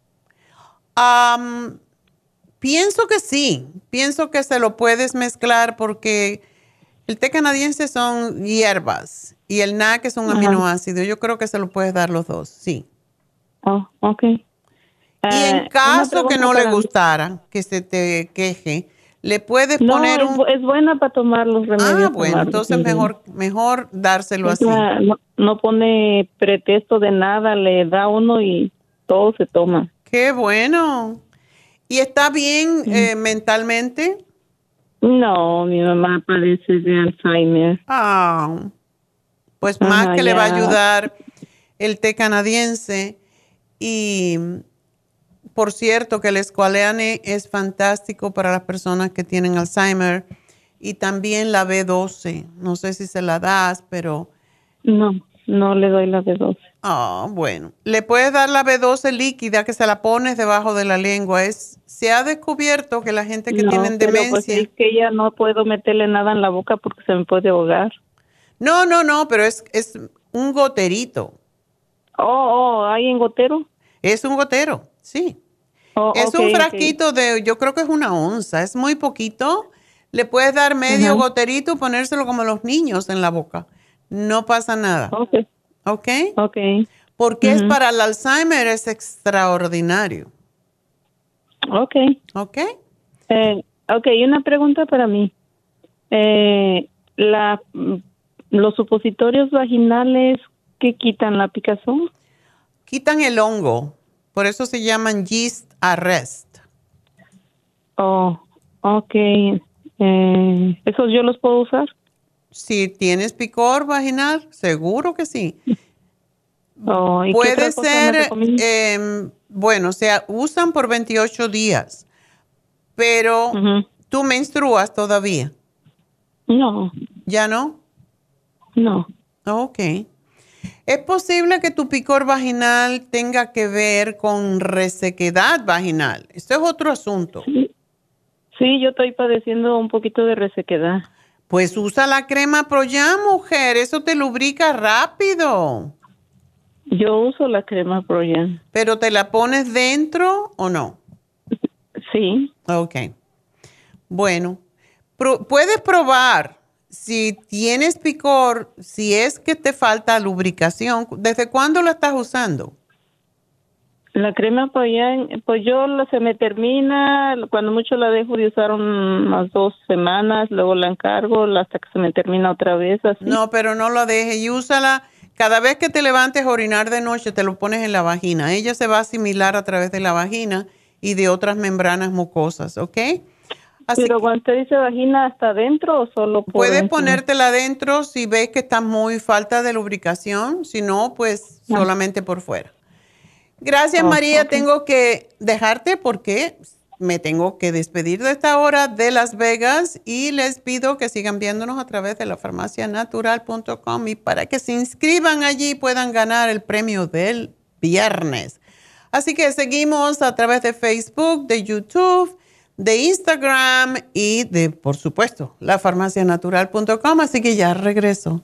pienso que sí, pienso que se lo puedes mezclar porque el té canadiense son hierbas y el NAC es un aminoácido. Yo creo que se lo puedes dar los dos, sí. Oh, ok. y en eh, caso que no le gustara, que se te queje, le puedes poner un... Es buena para tomar los remedios. Ah, bueno, entonces mejor, mejor dárselo así. no, pone pretexto de nada, le da uno y todo se toma. Qué bueno. ¿Y está bien eh, mentalmente? No, mi mamá padece de Alzheimer. Ah, pues más que le va a ayudar el té canadiense y por cierto, que el escualeane es fantástico para las personas que tienen Alzheimer y también la B12. No sé si se la das, pero... No, no le doy la B12. Ah, bueno. Le puedes dar la B12 líquida que se la pones debajo de la lengua. Es, se ha descubierto que la gente que tiene pues demencia... es que ya no puedo meterle nada en la boca porque se me puede ahogar. No, no, no, pero es, es un goterito. Oh, oh, ¿hay en gotero? Es un gotero, sí. Oh, es un frasquito de, yo creo que es una onza, es muy poquito. Le puedes dar medio goterito, ponérselo como los niños en la boca. No pasa nada. Ok. Ok. Porque es para el Alzheimer, es extraordinario. Ok. Ok. Eh, ok, una pregunta para mí. Eh, la, los supositorios vaginales que quitan la picazón. Quitan el hongo. Por eso se llaman yeast arrest. Oh, ok. Eh, ¿Esos yo los puedo usar? Si tienes picor vaginal, seguro que sí. Oh, Puede ser, em, bueno, o sea, usan por 28 días, pero tú menstruas todavía. No. ¿Ya no? No. Ok. ¿Es posible que tu picor vaginal tenga que ver con resequedad vaginal? Esto es otro asunto. Sí. yo estoy padeciendo un poquito de resequedad. Pues usa la crema Proyam, mujer. Eso te lubrica rápido. Yo uso la crema Proyam. ¿Pero te la pones dentro o no? Sí. Ok. Bueno, puedes probar si tienes picor, si es que te falta lubricación, ¿desde cuándo la estás usando? La crema pues, pues yo se me termina, cuando mucho la dejo de usar unas dos semanas, luego la encargo hasta que se me termina otra vez. Así. No, pero no lo dejes y úsala. Cada vez que te levantes a orinar de noche, te lo pones en la vagina. Ella se va a asimilar a través de la vagina y de otras membranas mucosas, ¿ok? Pero cuando usted dice vagina, ¿hasta adentro o solo por Puedes ponértela adentro si ves que está muy falta de lubricación, si no, pues solamente por fuera. Gracias, María. Tengo que dejarte porque me tengo que despedir de esta hora de Las Vegas y les pido que sigan viéndonos a través de la farmacianatural.com y para que se inscriban allí puedan ganar el premio del viernes. Así que seguimos a través de Facebook, de YouTube, de Instagram y de, por supuesto, lafarmacianatural.com. Así que ya regreso.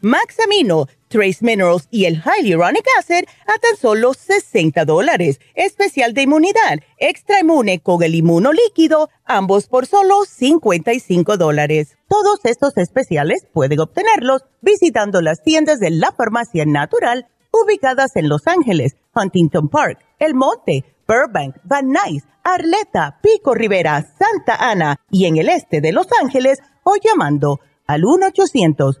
Maxamino Trace Minerals y el Hyaluronic Acid a tan solo 60 dólares. Especial de inmunidad, extra inmune con el inmuno líquido, ambos por solo 55 dólares. Todos estos especiales pueden obtenerlos visitando las tiendas de la farmacia natural ubicadas en Los Ángeles, Huntington Park, El Monte, Burbank, Van Nuys, Arleta, Pico Rivera, Santa Ana y en el este de Los Ángeles o llamando al 1 800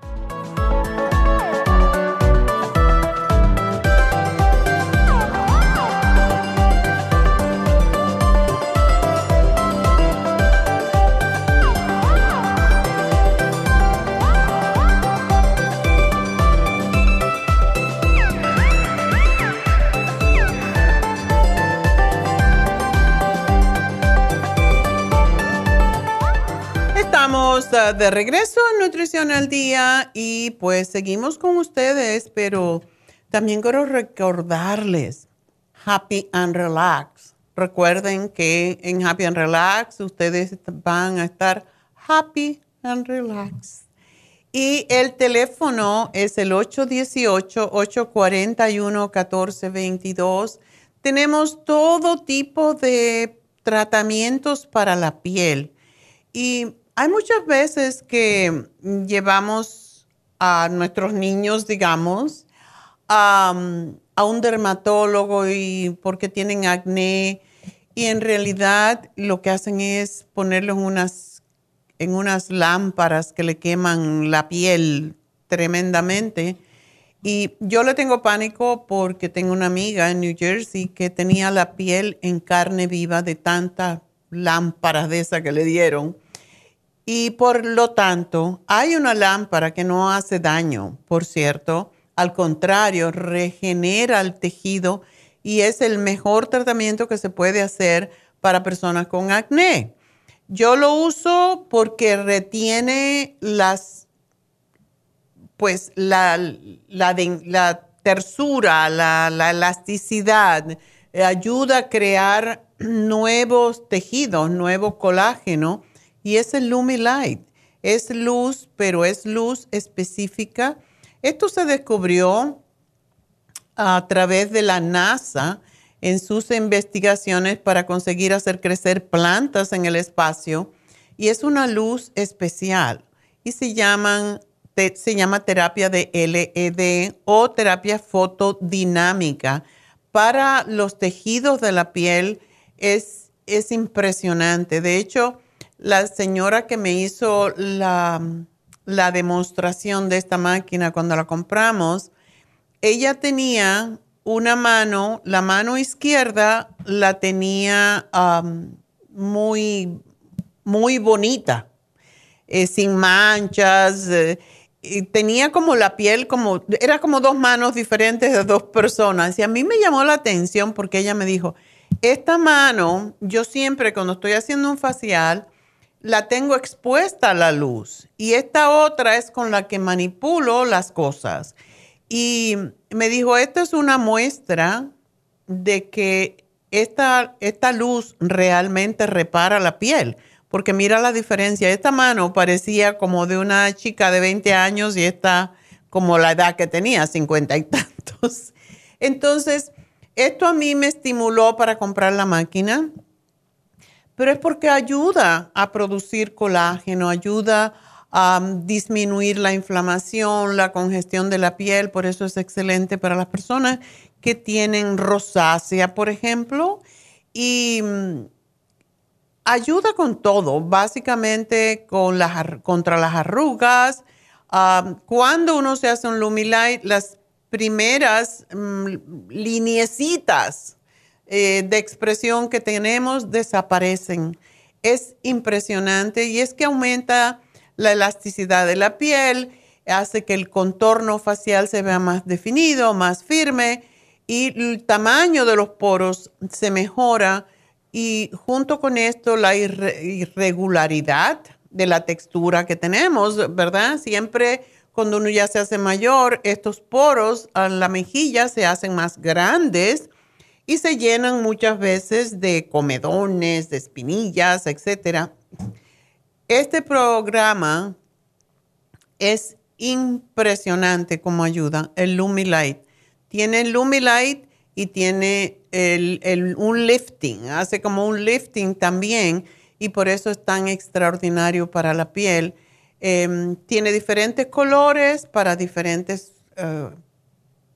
Uh, de regreso en Nutrición al Día y pues seguimos con ustedes, pero también quiero recordarles Happy and Relax. Recuerden que en Happy and Relax ustedes van a estar happy and relax. Y el teléfono es el 818-841-1422. Tenemos todo tipo de tratamientos para la piel. Y hay muchas veces que llevamos a nuestros niños, digamos, a, un dermatólogo y porque tienen acné y en realidad lo que hacen es ponerlos en unas, en unas lámparas que le queman la piel tremendamente. Y yo le tengo pánico porque tengo una amiga en New Jersey que tenía la piel en carne viva de tantas lámparas de esas que le dieron. Y por lo tanto, hay una lámpara que no hace daño, por cierto, al contrario, regenera el tejido y es el mejor tratamiento que se puede hacer para personas con acné. Yo lo uso porque retiene las, pues la, tersura, la elasticidad, ayuda a crear nuevos tejidos, nuevo colágeno y es el Lumilight. Es luz, pero es luz específica. Esto se descubrió a través de la NASA en sus investigaciones para conseguir hacer crecer plantas en el espacio y es una luz especial y se se llama terapia de LED o terapia fotodinámica para los tejidos de la piel es, es impresionante. De hecho, la señora que me hizo la, demostración de esta máquina cuando la compramos, ella tenía una mano, la mano izquierda la tenía muy, muy bonita, eh, sin manchas. Eh, y tenía como la piel como, era como dos manos diferentes de dos personas. Y a mí me llamó la atención porque ella me dijo, esta mano, yo siempre cuando estoy haciendo un facial, la tengo expuesta a la luz y esta otra es con la que manipulo las cosas. Y me dijo, esta es una muestra de que esta, esta luz realmente repara la piel, porque mira la diferencia. Esta mano parecía como de una chica de 20 años y esta como la edad que tenía, 50 y tantos. [laughs] Entonces, esto a mí me estimuló para comprar la máquina pero es porque ayuda a producir colágeno, ayuda a um, disminuir la inflamación, la congestión de la piel, por eso es excelente para las personas que tienen rosácea, por ejemplo, y mm, ayuda con todo, básicamente con las, contra las arrugas. Um, cuando uno se hace un Lumilight, las primeras mm, liniecitas eh, de expresión que tenemos desaparecen. Es impresionante y es que aumenta la elasticidad de la piel, hace que el contorno facial se vea más definido, más firme y el tamaño de los poros se mejora y junto con esto la irregularidad de la textura que tenemos, ¿verdad? Siempre cuando uno ya se hace mayor, estos poros a la mejilla se hacen más grandes y se llenan muchas veces de comedones, de espinillas, etc. Este programa es impresionante como ayuda, el Lumilight. Tiene el Lumilight y tiene un lifting, hace como un lifting también y por eso es tan extraordinario para la piel. Em, tiene diferentes colores para diferentes uh,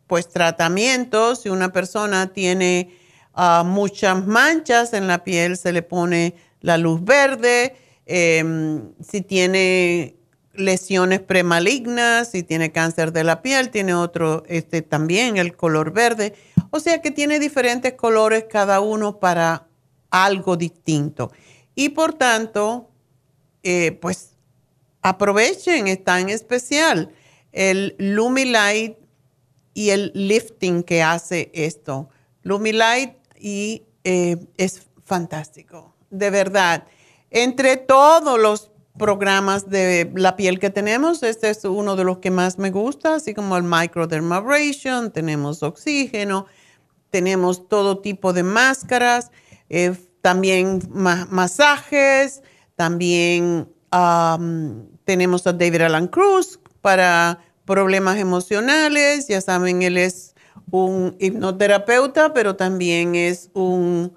pues tratamientos. Si una persona tiene ah, muchas manchas en la piel, se le pone la luz verde. Em, si tiene lesiones premalignas, si tiene cáncer de la piel, tiene otro, este también el color verde. O sea que tiene diferentes colores cada uno para algo distinto. Y por tanto, eh, pues aprovechen, está en especial el Lumilight y el lifting que hace esto. Lumilight y eh, es fantástico, de verdad. Entre todos los programas de la piel que tenemos. Este es uno de los que más me gusta, así como el microdermabrasion, tenemos oxígeno, tenemos todo tipo de máscaras, eh, también masajes, también tenemos a David Alan Cruz para problemas emocionales. Ya saben, él es un hipnoterapeuta, pero también es un,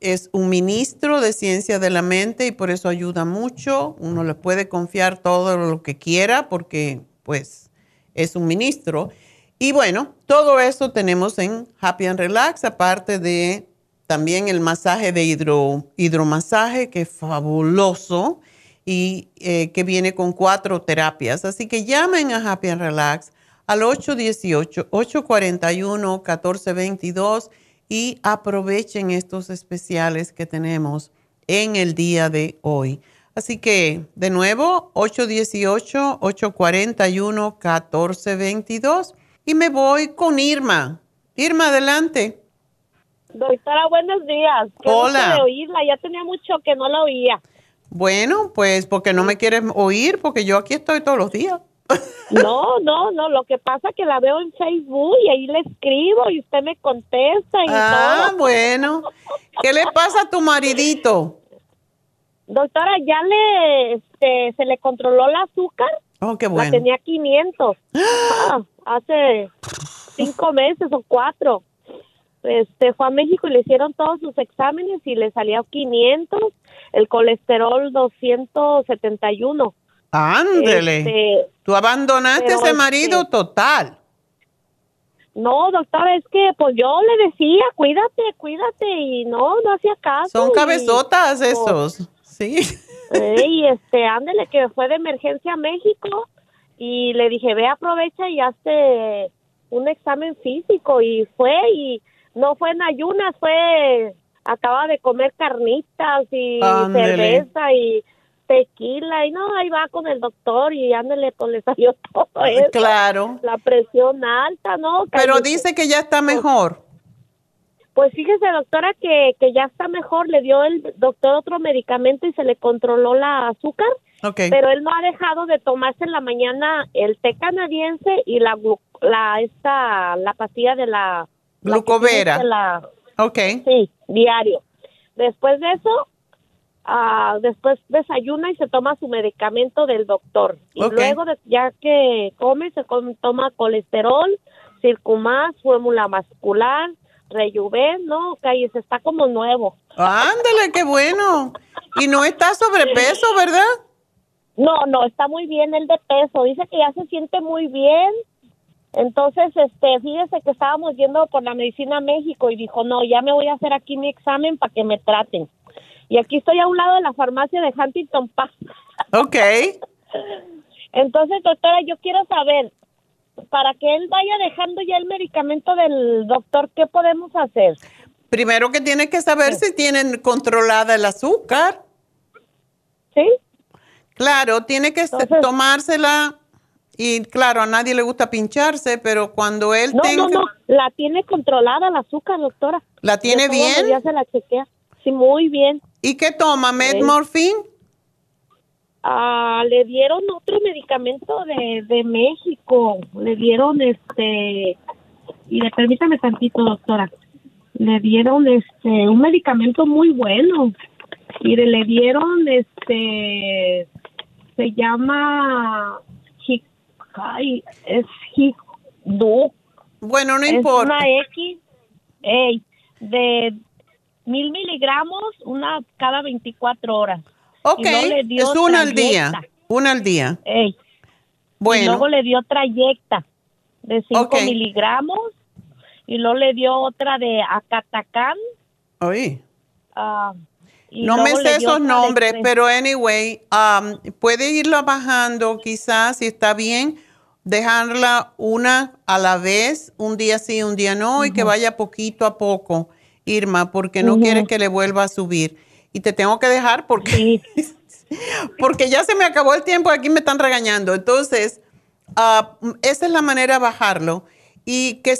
es un ministro de ciencia de la mente y por eso ayuda mucho. Uno le puede confiar todo lo que quiera porque pues es un ministro. Y bueno, todo eso tenemos en Happy and Relax, aparte de también el masaje de hidro, hidromasaje, que es fabuloso y eh, que viene con cuatro terapias. Así que llamen a Happy and Relax al 818-841-1422 y aprovechen estos especiales que tenemos en el día de hoy. Así que, de nuevo, 818-841-1422 y me voy con Irma. Irma, adelante. Doctora, buenos días. Hola. De oírla, ya tenía mucho que no la oía. Bueno, pues porque no me quieres oír, porque yo aquí estoy todos los días. No, no, no, lo que pasa es que la veo en Facebook y ahí le escribo y usted me contesta y ah, bueno. ¿Qué le pasa a tu maridito? Doctora, ya le, este, se le controló el azúcar. Oh, qué bueno. La tenía 500. Ah, hace cinco meses o cuatro. Este, fue a México y le hicieron todos sus exámenes y le salió 500 el colesterol 271. Ándele. Este, Tú abandonaste a ese marido este, total. No, doctora, es que pues yo le decía, cuídate, cuídate, y no, no hacía caso. Son cabezotas pues, esos, sí. Y [laughs] este, ándele, que fue de emergencia a México, y le dije, ve, aprovecha y hazte un examen físico, y fue, y no fue en ayunas, fue acaba de comer carnitas y cerveza y tequila y no, ahí va con el doctor y ándale, pues le salió [laughs] todo eso. Claro. La presión alta, ¿no? Pero dice que ya está mejor. Pues fíjese, doctora, que, que ya está mejor. Le dio el doctor otro medicamento y se le controló la azúcar. Okay. Pero él no ha dejado de tomarse en la mañana el té canadiense y la, la, esta, la pastilla de la... Glucovera. La, ok. Sí, diario. Después de eso, uh, después desayuna y se toma su medicamento del doctor. Y luego, ya que come, se toma colesterol, circumás, fórmula muscular, rejuven, ¿no? se está como nuevo. Ándale, qué bueno. Y no está sobrepeso, ¿verdad? No, no, está muy bien el de peso. Dice que ya se siente muy bien entonces, este, fíjese que estábamos yendo por la medicina a México y dijo, no, ya me voy a hacer aquí mi examen para que me traten. Y aquí estoy a un lado de la farmacia de Huntington Park. Ok. [laughs] Entonces, doctora, yo quiero saber, para que él vaya dejando ya el medicamento del doctor, ¿qué podemos hacer? Primero que tiene que saber si tienen controlada el azúcar. ¿Sí? Claro, tiene que tomársela y claro, a nadie le gusta pincharse, pero cuando él no, tenga... No, no, la tiene controlada el azúcar, doctora. ¿La tiene bien? Ya se la chequea. Sí, muy bien. ¿Y qué toma? ¿Medmorfin? Ah, le dieron otro medicamento de, de México. Le dieron este... Y le permítame tantito, doctora. Le dieron este un medicamento muy bueno. Y le dieron este... Se llama Ay, es do. Bueno, no importa. Una X de mil miligramos, una cada 24 horas. Ok, es una al día. Una al día. Bueno. Y luego le dio trayecta de 5 miligramos y luego le dio otra de acatacán. Oye. Ah, no me sé esos nombres, pero anyway, um, puede irlo bajando quizás si está bien dejarla una a la vez, un día sí, un día no, y que vaya poquito a poco, Irma, porque no quieres que le vuelva a subir. Y te tengo que dejar porque, [laughs] porque ya se me acabó el tiempo, aquí me están regañando. Entonces, ah, esa es la manera de bajarlo. Y que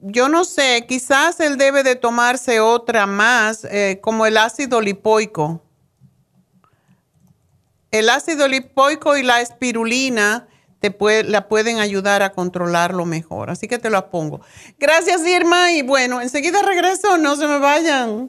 yo no sé, quizás él debe de tomarse otra más, eh, como el ácido lipoico. el ácido lipoico y la espirulina te la pueden ayudar a controlarlo mejor. Así que te lo pongo. Gracias, Irma. Y bueno, enseguida regreso, no se me vayan.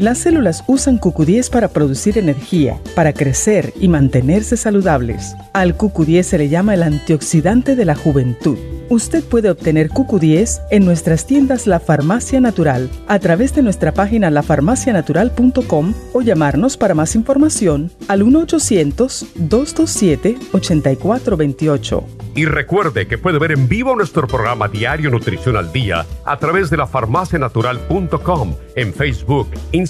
Las células usan QQ10 para producir energía, para crecer y mantenerse saludables. Al QQ10 se le llama el antioxidante de la juventud. Usted puede obtener QQ10 en nuestras tiendas La Farmacia Natural a través de nuestra página lafarmacianatural.com o llamarnos para más información al 1-800-227-8428. Y recuerde que puede ver en vivo nuestro programa Diario Nutrición al Día a través de lafarmacianatural.com en Facebook, Instagram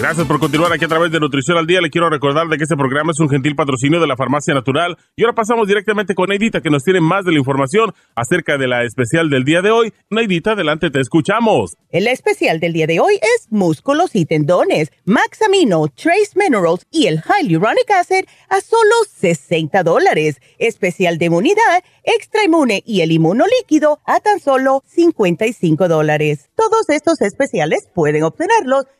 Gracias por continuar aquí a través de Nutrición al Día. Le quiero recordar de que este programa es un gentil patrocinio de la Farmacia Natural. Y ahora pasamos directamente con Neidita, que nos tiene más de la información acerca de la especial del día de hoy. Neidita, adelante, te escuchamos. El especial del día de hoy es músculos y tendones, Max Amino, Trace Minerals y el Hyaluronic Acid a solo 60 dólares. Especial de inmunidad, extra inmune y el inmunolíquido a tan solo 55 dólares. Todos estos especiales pueden obtenerlos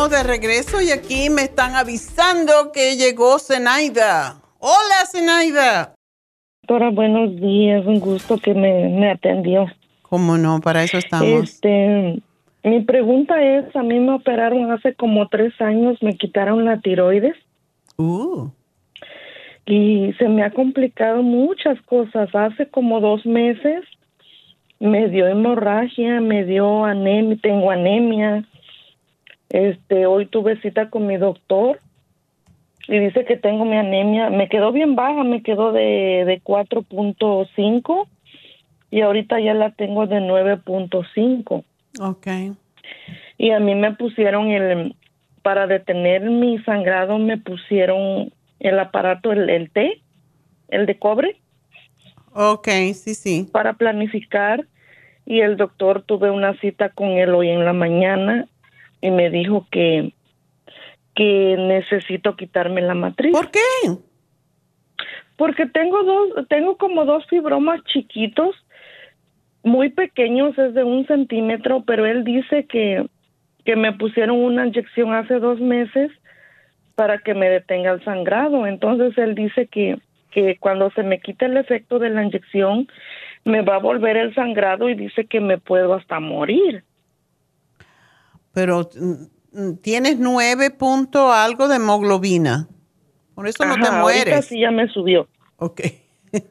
Estamos de regreso y aquí me están avisando que llegó Zenaida. Hola, Zenaida. Doctora, buenos días. Un gusto que me, atendió. ¿Cómo no? Para eso estamos. Este, mi pregunta es, a mí me operaron hace como tres años, me quitaron la tiroides. Uh. Y se me ha complicado muchas cosas. Hace como dos meses me dio hemorragia, me dio anemia, tengo anemia este, hoy tuve cita con mi doctor y dice que tengo mi anemia. Me quedó bien baja, me quedó de, de 4.5 y ahorita ya la tengo de 9.5. Ok. Y a mí me pusieron el, para detener mi sangrado, me pusieron el aparato, el, el T, el de cobre. Ok, sí, sí. Para planificar. Y el doctor tuve una cita con él hoy en la mañana y me dijo que que necesito quitarme la matriz. ¿Por qué? Porque tengo dos, tengo como dos fibromas chiquitos, muy pequeños, es de un centímetro, pero él dice que, que me pusieron una inyección hace dos meses para que me detenga el sangrado. Entonces él dice que, que cuando se me quite el efecto de la inyección, me va a volver el sangrado y dice que me puedo hasta morir pero mm, mm, tienes nueve punto algo de hemoglobina. Por eso no te mueres. sí ya me subió. Ok. [laughs]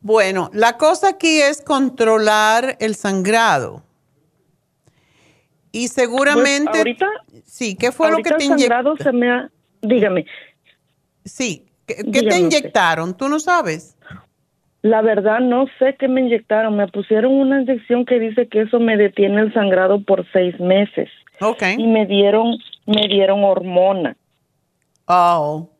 bueno, la cosa aquí es controlar el sangrado. Y seguramente. Pues, ahorita. Sí, ¿qué fue lo que te inyectaron? se me ha. Dígame. Sí, ¿qué, te inyectaron? ¿Tú no sabes? La verdad no sé qué me inyectaron. Me pusieron una inyección que dice que eso me detiene el sangrado por seis meses. Okay. Y me dieron, me dieron hormona. Oh.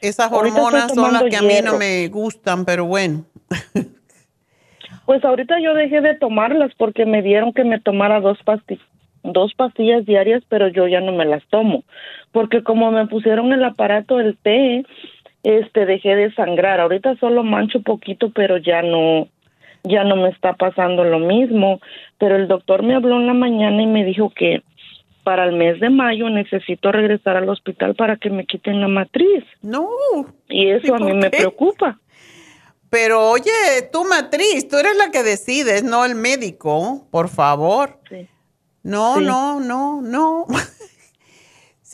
Esas hormonas son las que a mí no me gustan, pero bueno. [laughs] pues ahorita yo dejé de tomarlas porque me dieron que me tomara dos pastillas dos pastillas diarias, pero yo ya no me las tomo, porque como me pusieron el aparato del té, este dejé de sangrar. Ahorita solo mancho poquito, pero ya no ya no me está pasando lo mismo, pero el doctor me habló en la mañana y me dijo que para el mes de mayo necesito regresar al hospital para que me quiten la matriz. No. Y eso a mí me preocupa. Pero oye, tu matriz, tú eres la que decides, no el médico, por favor. Sí. No, no, no, no. [laughs]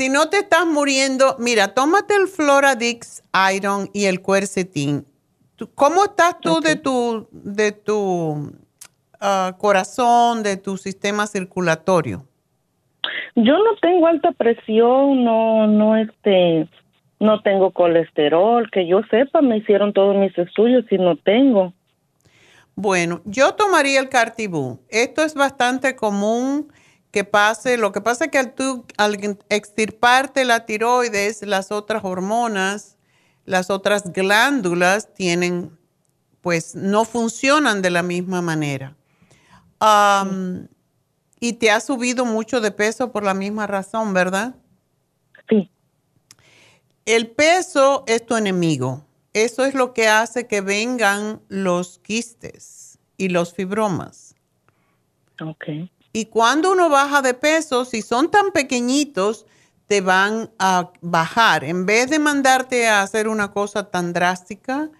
si no te estás muriendo, mira, tómate el Floradix Iron y el Quercetin. ¿Cómo estás tú de tu, de tu ah, corazón, de tu sistema circulatorio? Yo no tengo alta presión, no, no, este, no tengo colesterol, que yo sepa, me hicieron todos mis estudios y no tengo. Bueno, yo tomaría el Cartibú. Esto es bastante común que pase. Lo que pasa es que al, tú, al extirparte la tiroides, las otras hormonas, las otras glándulas tienen, pues no funcionan de la misma manera. Y te has subido mucho de peso por la misma razón, ¿verdad? Sí. El peso es tu enemigo. Eso es lo que hace que vengan los quistes y los fibromas. Ok. Y cuando uno baja de peso, si son tan pequeñitos, te van a bajar. En vez de mandarte a hacer una cosa tan drástica,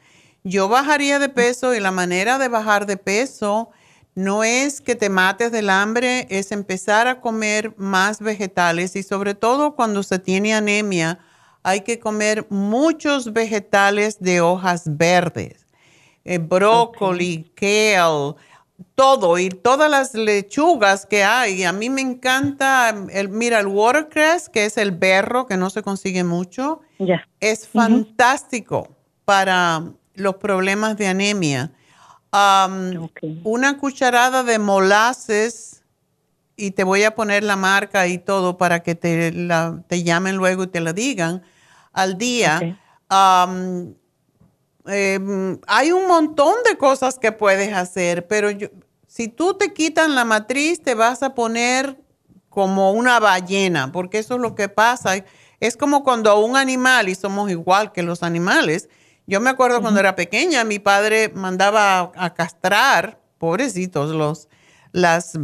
yo bajaría de peso y la manera de bajar de peso no es que te mates del hambre, es empezar a comer más vegetales. Y sobre todo cuando se tiene anemia, hay que comer muchos vegetales de hojas verdes, eh, brócoli, kale, todo y todas las lechugas que hay. A mí me encanta, el, mira, el watercress, que es el berro, que no se consigue mucho, es fantástico para los problemas de anemia. Una cucharada de molasses y te voy a poner la marca y todo para que te, te llamen luego y te la digan al día. Em, hay un montón de cosas que puedes hacer, pero si tú te quitan la matriz, te vas a poner como una ballena, porque eso es lo que pasa. Es como cuando un animal, y somos igual que los animales, yo me acuerdo cuando era pequeña, mi padre mandaba a, castrar, pobrecitos, los, las,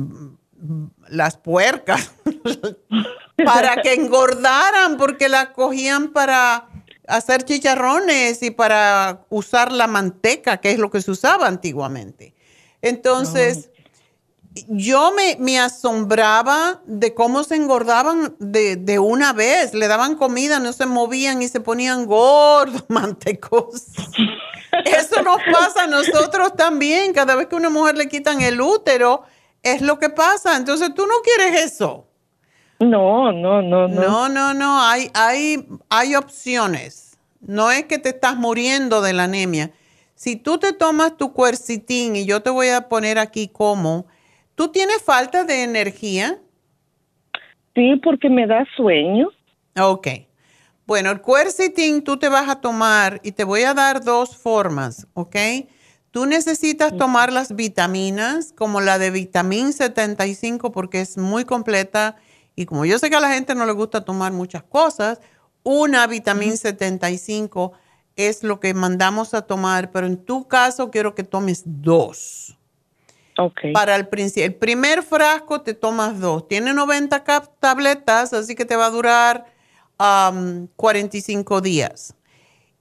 las puercas, [laughs] para que engordaran, porque la cogían para hacer chicharrones y para usar la manteca, que es lo que se usaba antiguamente. Entonces, yo me, asombraba de cómo se engordaban de, una vez. Le daban comida, no se movían y se ponían gordos, [laughs] mantecos. Eso nos pasa a nosotros también. Cada vez que una mujer le quitan el útero, es lo que pasa. Entonces tú no quieres eso. No, no, no, no. No, no, no. Hay, hay, hay opciones. No es que te estás muriendo de la anemia. Si tú te tomas tu cuercitín, y yo te voy a poner aquí cómo ¿Tú tienes falta de energía? Sí, porque me da sueño. Ok. Bueno, el quercetin tú te vas a tomar y te voy a dar dos formas, ¿ok? Tú necesitas tomar las vitaminas, como la de vitamina 75, porque es muy completa. Y como yo sé que a la gente no le gusta tomar muchas cosas, una vitamina 75 es lo que mandamos a tomar, pero en tu caso quiero que tomes dos. Para el, el primer frasco te tomas dos. Tiene 90 tabletas, así que te va a durar 45 días.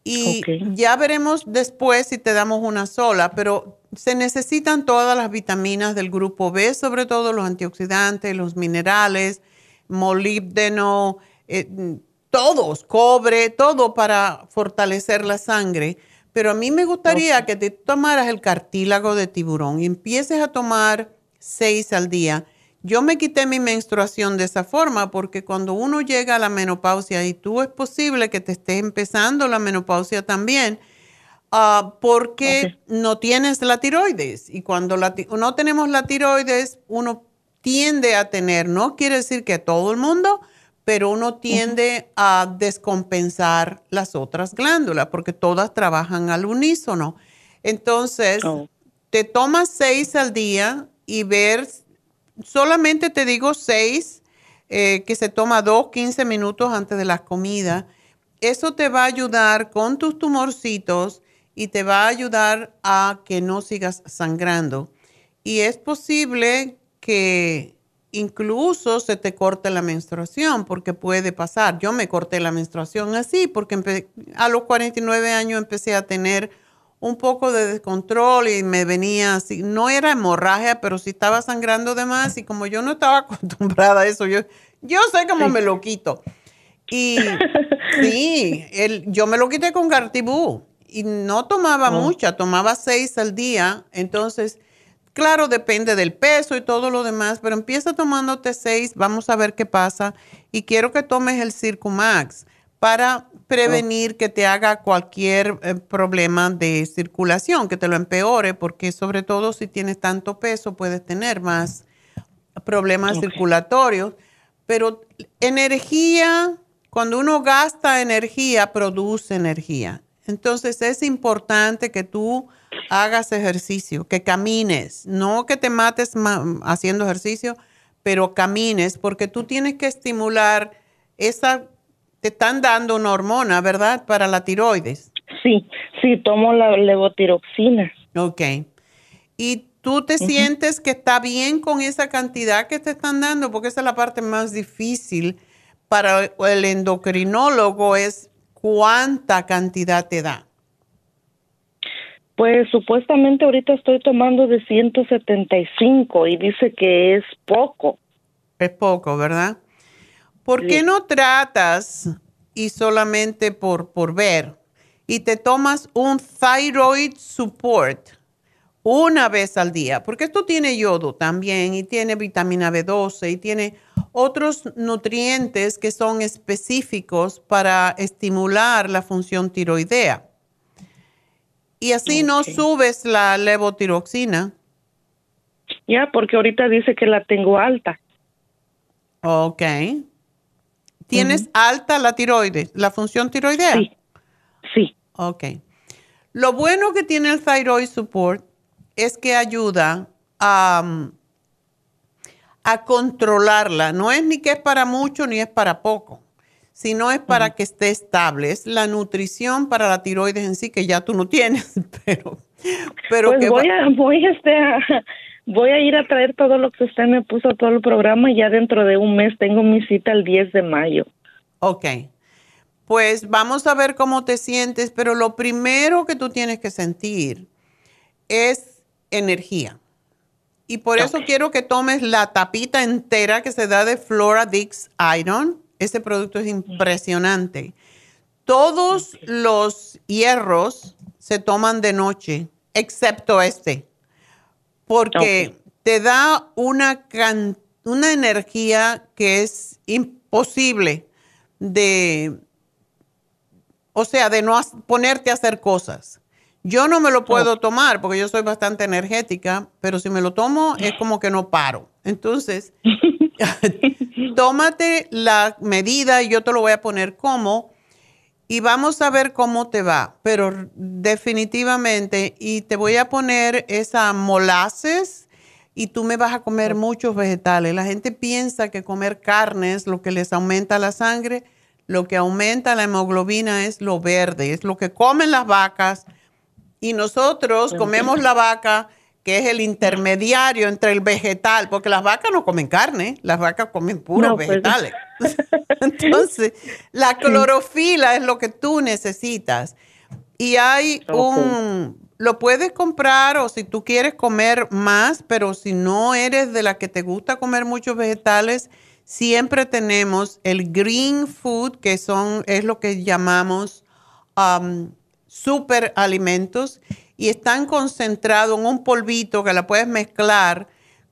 Y ya veremos después si te damos una sola, pero se necesitan todas las vitaminas del grupo B, sobre todo los antioxidantes, los minerales, molibdeno, eh, todos, cobre, todo para fortalecer la sangre. Pero a mí me gustaría que te tomaras el cartílago de tiburón y empieces a tomar seis al día. Yo me quité mi menstruación de esa forma porque cuando uno llega a la menopausia y tú es posible que te estés empezando la menopausia también, ah, porque no tienes la tiroides. Y cuando no tenemos la tiroides, uno tiende a tener, no quiere decir que todo el mundo, pero uno tiende a descompensar las otras glándulas porque todas trabajan al unísono. Entonces, oh. te tomas seis al día y ver solamente te digo seis, eh, que se toma dos, 15 minutos antes de la comida. Eso te va a ayudar con tus tumorcitos y te va a ayudar a que no sigas sangrando. Y es posible que incluso se te corte la menstruación, porque puede pasar. Yo me corté la menstruación así, porque a los 49 años empecé a tener un poco de descontrol y me venía así, no era hemorragia, pero sí estaba sangrando de más y como yo no estaba [laughs] acostumbrada a eso, yo, yo sé cómo me lo quito. Y [laughs] sí, el, yo me lo quité con Gartibú y no tomaba oh. mucha, tomaba seis al día, entonces Claro, depende del peso y todo lo demás, pero empieza tomándote seis, vamos a ver qué pasa. Y quiero que tomes el Circumax para prevenir que te haga cualquier eh, problema de circulación, que te lo empeore, porque sobre todo si tienes tanto peso puedes tener más problemas circulatorios. Pero energía, cuando uno gasta energía, produce energía. Entonces es importante que tú hagas ejercicio, que camines, no que te mates haciendo ejercicio, pero camines, porque tú tienes que estimular esa, te están dando una hormona, ¿verdad? Para la tiroides. Sí, sí, tomo la levotiroxina. Ok. ¿Y tú te sientes que está bien con esa cantidad que te están dando? Porque esa es la parte más difícil para el endocrinólogo, es cuánta cantidad te da. Pues supuestamente ahorita estoy tomando de 175 y dice que es poco. Es poco, ¿verdad? ¿Por qué no tratas y solamente por, por ver y te tomas un thyroid support una vez al día? Porque esto tiene yodo también y tiene vitamina B12 y tiene otros nutrientes que son específicos para estimular la función tiroidea. Y así no subes la levotiroxina. Ya, porque ahorita dice que la tengo alta. Ok. ¿Tienes alta la tiroides, la función tiroidea? Sí. Sí. Ok. Lo bueno que tiene el Thyroid Support es que ayuda a, a controlarla. No es ni que es para mucho ni es para poco si no es para que esté estable, es la nutrición para la tiroides en sí que ya tú no tienes, [laughs] pero, pero pues voy a, voy este, a, voy a ir a traer todo lo que usted me puso todo el programa y ya dentro de un mes tengo mi cita el 10 de mayo. Ok. Pues vamos a ver cómo te sientes, pero lo primero que tú tienes que sentir es energía. Y por eso quiero que tomes la tapita entera que se da de Flora Dix Iron ese producto es impresionante. Todos los hierros se toman de noche, excepto este, porque te da una, una energía que es imposible de, o sea, de no ponerte a hacer cosas. Yo no me lo puedo tomar porque yo soy bastante energética, pero si me lo tomo es como que no paro. Entonces, [laughs] [laughs] tómate la medida y yo te lo voy a poner como y vamos a ver cómo te va, pero definitivamente, y te voy a poner esa molases y tú me vas a comer muchos vegetales. La gente piensa que comer carne es lo que les aumenta la sangre, lo que aumenta la hemoglobina es lo verde, es lo que comen las vacas y nosotros comemos la vaca que es el intermediario entre el vegetal, porque las vacas no comen carne, las vacas comen puros pues, vegetales. [laughs] Entonces, la clorofila es lo que tú necesitas. Y hay un, lo puedes comprar o si tú quieres comer más, pero si no eres de la que te gusta comer muchos vegetales, siempre tenemos el green food, que son, es lo que llamamos um, super alimentos y están concentrados en un polvito que la puedes mezclar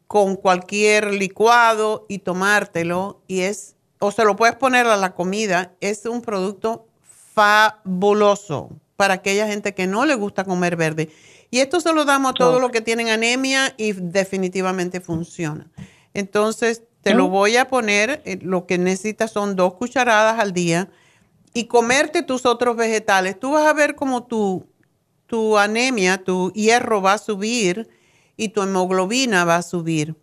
con cualquier licuado y tomártelo y es, o se lo puedes poner a la comida, es un producto fabuloso para aquella gente que no le gusta comer verde. Y esto se lo damos a todos los que tienen anemia y definitivamente funciona. Entonces, te lo voy a poner, eh, lo que necesitas son dos cucharadas al día y comerte tus otros vegetales. Tú vas a ver cómo tú tu anemia, tu hierro va a subir y tu hemoglobina va a subir.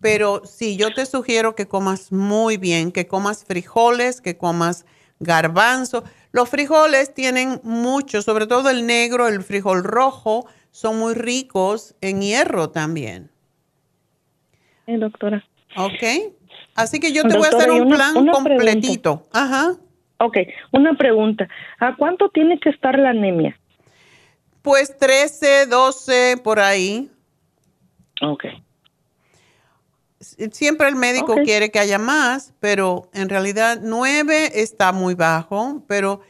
Pero sí, yo te sugiero que comas muy bien, que comas frijoles, que comas garbanzo. Los frijoles tienen mucho, sobre todo el negro, el frijol rojo, son muy ricos en hierro también. Sí, doctora. Ok. Así que yo te voy a hacer un plan completito. Ajá. Ok, una pregunta. ¿A cuánto tiene que estar la anemia? Pues 13, 12, por ahí. Ok. Siempre el médico quiere que haya más, pero en realidad 9 está muy bajo, pero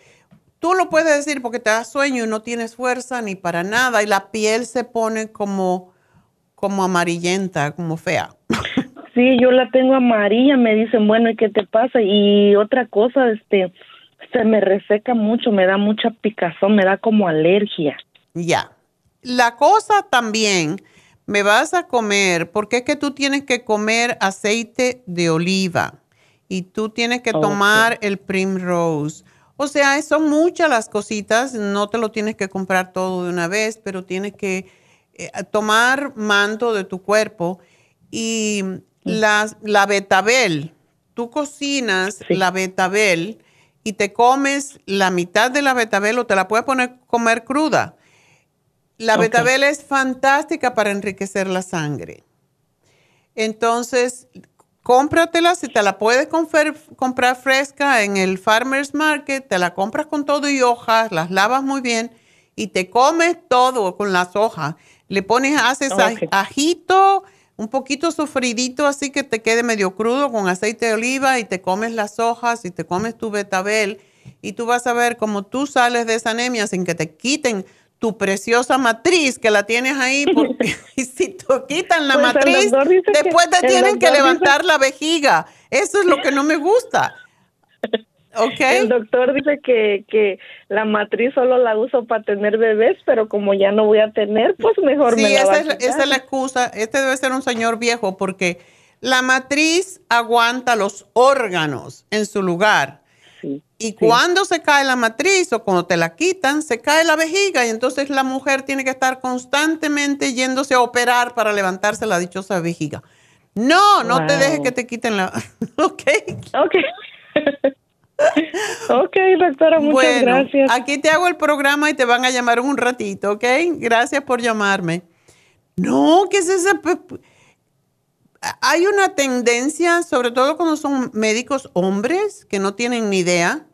tú lo puedes decir porque te da sueño y no tienes fuerza ni para nada y la piel se pone como, como amarillenta, como fea. [laughs] Sí, yo la tengo amarilla, me dicen, bueno, ¿y qué te pasa? Y otra cosa, este, se me reseca mucho, me da mucha picazón, me da como alergia. Ya. La cosa también, me vas a comer, porque es que tú tienes que comer aceite de oliva y tú tienes que tomar el Primrose. O sea, son muchas las cositas, no te lo tienes que comprar todo de una vez, pero tienes que eh, tomar manto de tu cuerpo y la, la betabel, tú cocinas la betabel y te comes la mitad de la betabel o te la puedes poner comer cruda. La betabel es fantástica para enriquecer la sangre. Entonces, cómpratela, si te la puedes comprar fresca en el Farmer's Market, te la compras con todo y hojas, las lavas muy bien y te comes todo con las hojas. Le pones, haces ajito, un poquito sofridito así que te quede medio crudo con aceite de oliva y te comes las hojas y te comes tu betabel y tú vas a ver cómo tú sales de esa anemia sin que te quiten tu preciosa matriz que la tienes ahí porque [laughs] [laughs] si te quitan la pues matriz después te tienen que levantar la vejiga. Eso es lo que no me gusta. Okay. El doctor dice que, que la matriz solo la uso para tener bebés, pero como ya no voy a tener, pues mejor me la esa, es, esa es la excusa. Este debe ser un señor viejo porque la matriz aguanta los órganos en su lugar. y cuando se cae la matriz o cuando te la quitan, se cae la vejiga y entonces la mujer tiene que estar constantemente yéndose a operar para levantarse la dichosa vejiga. No, no te dejes que te quiten la... [laughs] ok. Ok. [laughs] [laughs] ok, doctora, muchas gracias. Aquí te hago el programa y te van a llamar un ratito, ¿ok? Gracias por llamarme. No, ¿qué es ese? Hay una tendencia, sobre todo cuando son médicos hombres que no tienen ni idea,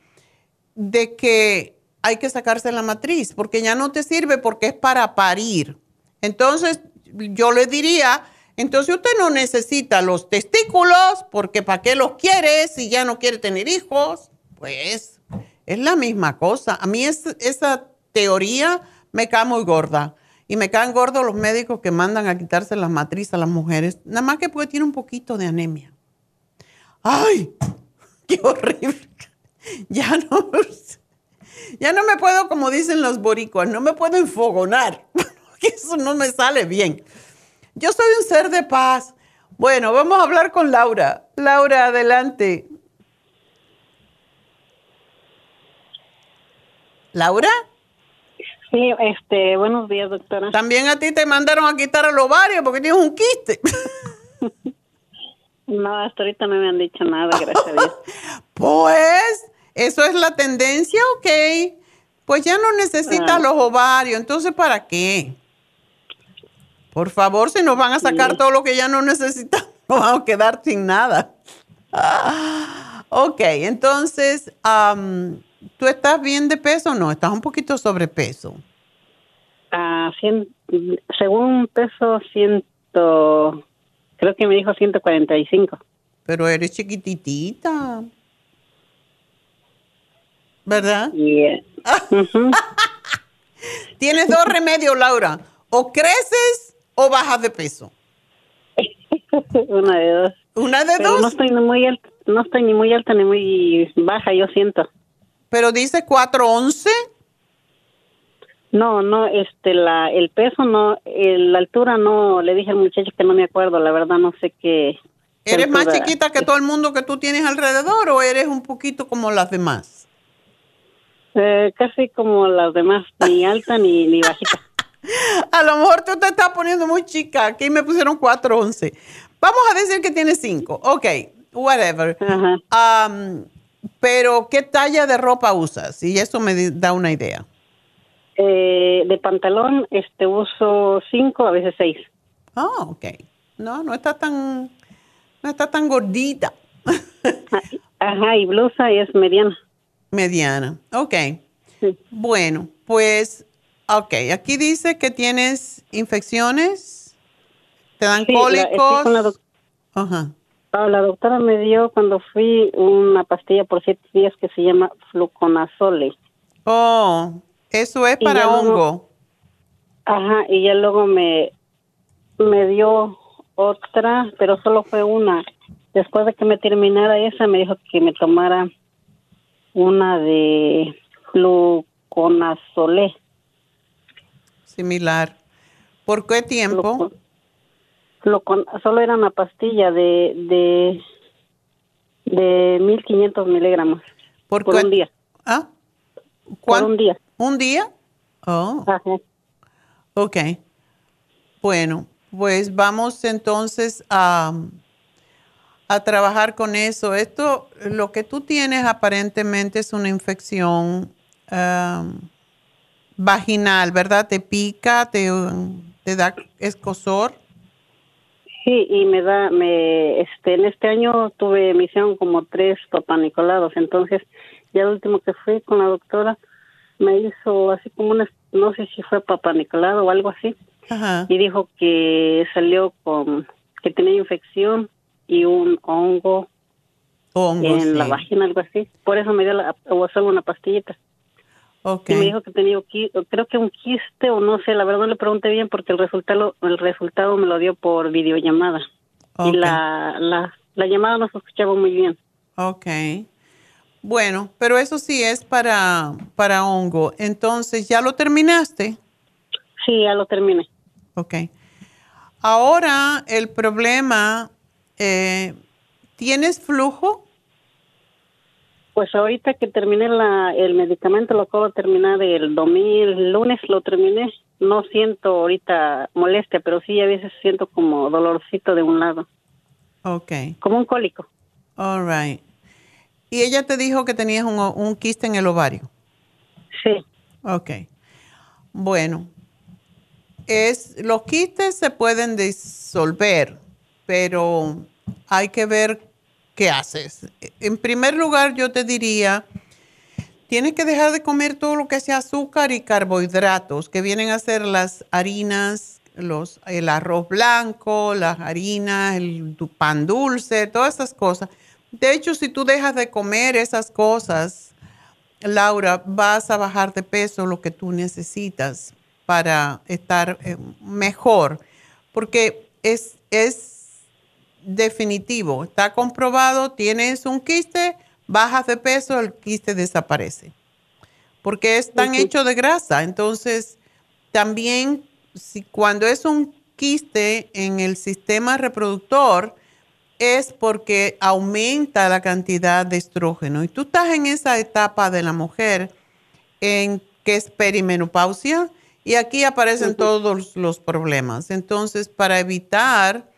de que hay que sacarse la matriz porque ya no te sirve porque es para parir. Entonces, yo le diría, entonces usted no necesita los testículos porque ¿para qué los quiere si ya no quiere tener hijos? Pues es la misma cosa. A mí esa teoría me cae muy gorda. Y me caen gordos los médicos que mandan a quitarse las matrices a las mujeres, nada más que porque tiene un poquito de anemia. ¡Ay! [laughs] ¡Qué horrible! [laughs] Ya no, [laughs] ya no me puedo, como dicen los boricuas, no me puedo enfogonar. Eso no me sale bien. Yo soy un ser de paz. Bueno, vamos a hablar con Laura. Laura, adelante. ¿Laura? Sí, este, buenos días, doctora. También a ti te mandaron a quitar el ovario porque tienes un quiste. [laughs] no, hasta ahorita no me han dicho nada, gracias a Dios. [laughs] Pues, eso es la tendencia, ok. Pues ya no necesitas ah. los ovarios, entonces ¿para qué? Por favor, si nos van a sacar todo lo que ya no necesitamos, [laughs] vamos a quedar sin nada. ok, entonces, ¿Tú estás bien de peso o no? ¿Estás un poquito sobrepeso? Ah, según peso, ciento, creo que me dijo 145. Pero eres chiquititita. ¿Verdad? Yeah. [laughs] Tienes dos remedios, Laura. O creces o bajas de peso. [laughs] Una de dos. ¿Una de dos? No estoy, muy alta, no estoy ni muy alta ni muy baja, yo siento. Pero dice 411. No, no, este, la, el peso no, la altura no, le dije al muchacho que no me acuerdo, la verdad no sé qué. ¿Eres más chiquita que todo el mundo que tú tienes alrededor o eres un poquito como las demás? Eh, casi como las demás, ni [laughs] alta ni, ni bajita. [laughs] a lo mejor tú te estás poniendo muy chica. Aquí me pusieron 411. Vamos a decir que tienes 5. Ok, whatever. Um, pero, ¿qué talla de ropa usas? Y eso me da una idea. Eh, de pantalón, este, uso 5, a veces 6. Ah, ok. No, no está tan, no está tan gordita. [laughs] Ajá, y blusa es mediana. Mediana, ok. Bueno, pues, ok, aquí dice que tienes infecciones, te dan cólicos. La, Ajá. La doctora me dio cuando fui una pastilla por siete días que se llama fluconazole. Oh, eso es para hongo. ajá, y ya luego me, me dio otra, pero solo fue una. Después de que me terminara esa, me dijo que me tomara una de fluconazole. Similar. ¿Por qué tiempo? Solo era una pastilla de de de 1500 miligramos por, un día. ¿Ah? Por un día. ¿Un día? Oh. Ok. Bueno, pues vamos entonces a, a trabajar con eso. Esto, lo que tú tienes aparentemente es una infección um, vaginal, ¿verdad? ¿Te pica? ¿Te, te da escosor? Sí, y me da, me, este, en este año tuve emisión como tres papanicolados, entonces ya el último que fui con la doctora me hizo así como una, no sé si fue papanicolado o algo así, y dijo que salió con, que tenía infección y un hongo, en la vagina, algo así, por eso me dio la, o solo una pastillita. Y me dijo que tenía, creo que un quiste o no sé, la verdad no le pregunté bien porque el resultado, el resultado me lo dio por videollamada. Y la, la, la llamada no se escuchaba muy bien. Ok. Bueno, pero eso sí es para, para hongo. Entonces, ¿ya lo terminaste? Sí, ya lo terminé. Ok. Ahora el problema, eh, ¿tienes flujo? Pues ahorita que terminé la, el medicamento, lo acabo de terminar el domingo, lunes lo terminé. No siento ahorita molestia, pero sí a veces siento como dolorcito de un lado. Ok. Como un cólico. All right. ¿Y ella te dijo que tenías un, un quiste en el ovario? Sí. Ok. Bueno, es, los quistes se pueden disolver, pero hay que ver ¿qué haces? En primer lugar, yo te diría, tienes que dejar de comer todo lo que sea azúcar y carbohidratos, que vienen a ser las harinas, los, el arroz blanco, las harinas, el pan dulce, todas esas cosas. De hecho, si tú dejas de comer esas cosas, Laura, vas a bajar de peso lo que tú necesitas para estar eh, mejor, porque es, es definitivo, está comprobado, tienes un quiste, bajas de peso, el quiste desaparece. Porque es tan hecho de grasa. Entonces, también si cuando es un quiste en el sistema reproductor, es porque aumenta la cantidad de estrógeno. Y tú estás en esa etapa de la mujer en que es perimenopausia y aquí aparecen todos los problemas. Entonces, para evitar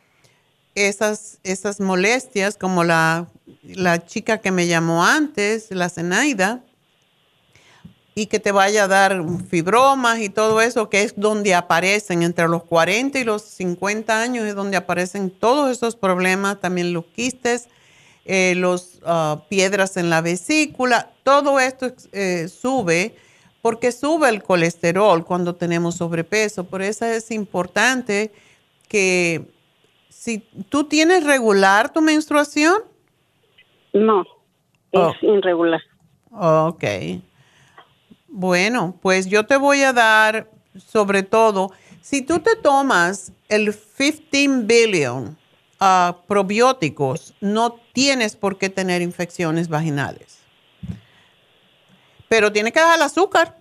esas, esas molestias, como la, la chica que me llamó antes, la Zenaida, y que te vaya a dar fibromas y todo eso, que es donde aparecen entre los 40 y los 50 años, es donde aparecen todos esos problemas, también los quistes, eh, los ah, piedras en la vesícula, todo esto eh, sube porque sube el colesterol cuando tenemos sobrepeso. Por eso es importante que si tú tienes regular tu menstruación. No, es oh. irregular. Ok. Bueno, pues yo te voy a dar, sobre todo, si tú te tomas el 15 billion uh, probióticos, no tienes por qué tener infecciones vaginales. Pero tienes que dejar el azúcar.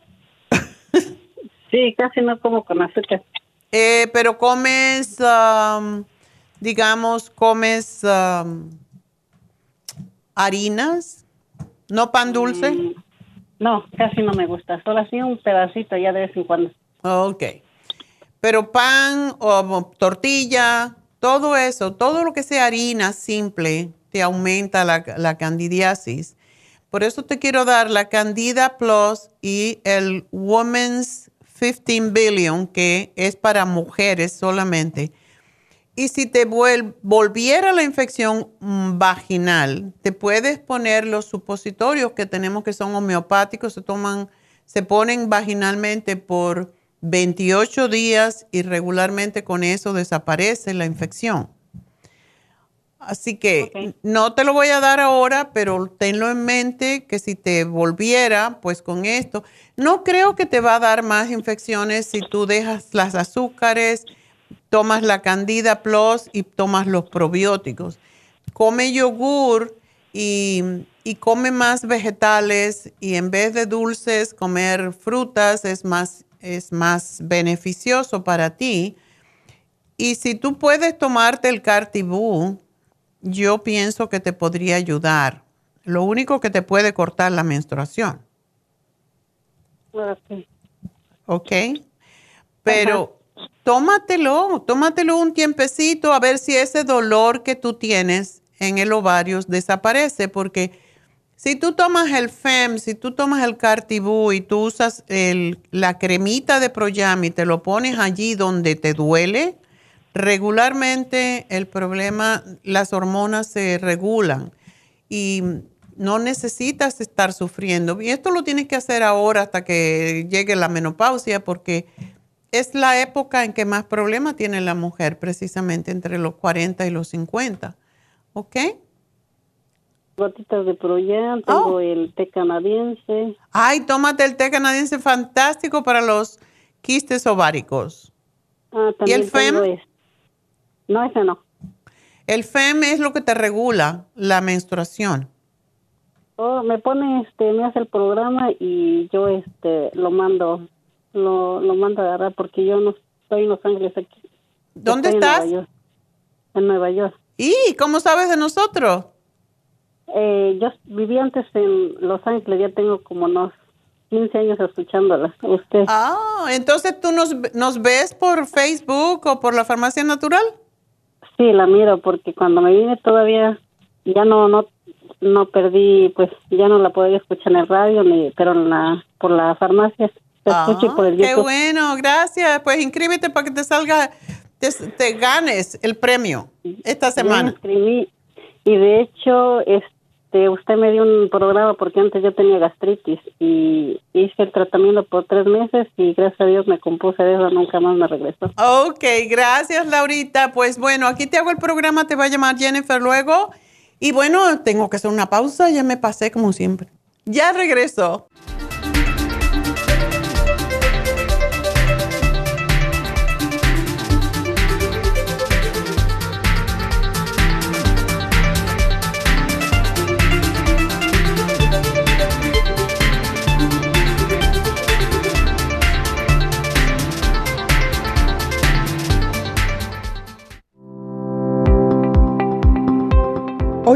sí, casi no como con azúcar. Eh, pero comes um, digamos, comes um, harinas, no pan dulce? Mm, no, casi no me gusta, solo así un pedacito ya de vez en cuando. Ok. Pero pan o tortilla, todo eso, todo lo que sea harina simple, te aumenta la, la candidiasis. Por eso te quiero dar la Candida Plus y el Women's 15 Billion, que es para mujeres solamente. Y si te volviera la infección mm, vaginal, te puedes poner los supositorios que tenemos que son homeopáticos, se toman, se ponen vaginalmente por 28 días y regularmente con eso desaparece la infección. Así que no te lo voy a dar ahora, pero tenlo en mente que si te volviera, pues con esto, no creo que te va a dar más infecciones si tú dejas las azúcares, tomas la Candida Plus y tomas los probióticos. Come yogur y, y come más vegetales y en vez de dulces, comer frutas es más, es más beneficioso para ti. Y si tú puedes tomarte el Cartibú, yo pienso que te podría ayudar. Lo único que te puede cortar la menstruación. Ok. Ok. Pero tómatelo, tómatelo un tiempecito a ver si ese dolor que tú tienes en el ovario desaparece, porque si tú tomas el FEM, si tú tomas el Cartibú y tú usas el, la cremita de Proyam y te lo pones allí donde te duele, Regularmente el problema, las hormonas se regulan y no necesitas estar sufriendo. Y esto lo tienes que hacer ahora hasta que llegue la menopausia porque es la época en que más problemas tiene la mujer, precisamente entre los 40 y los 50. ¿Ok? Gotitas de Proyan, tengo oh. el té canadiense. Ay, tómate el té canadiense fantástico para los quistes ováricos. Ah, ¿Y el FEM? No, ese no. El FEM es lo que te regula la menstruación. Oh, me pone, este, me hace el programa y yo, este, lo mando, lo, lo mando a agarrar porque yo no estoy en Los Ángeles aquí. ¿Dónde estás? En Nueva, York. ¿Y cómo sabes de nosotros? Eh, yo viví antes en Los Ángeles, ya tengo como unos 15 años escuchándola. Usted. Ah, entonces tú nos, nos ves por Facebook o por la Farmacia Natural? Sí, la miro porque cuando me vine todavía ya no no no perdí, pues ya no la podía escuchar en el radio ni pero en la por la farmacia. Te escucho por el YouTube. Qué bueno, gracias. Pues inscríbete para que te salga te, ganes el premio esta semana. inscribí y de hecho este, usted me dio un programa porque antes yo tenía gastritis y hice el tratamiento por tres meses y gracias a Dios me compuse de eso, nunca más me regresó. Ok, gracias Laurita. Pues bueno, aquí te hago el programa, te va a llamar Jennifer luego. Y bueno, tengo que hacer una pausa, ya me pasé como siempre. Ya regreso.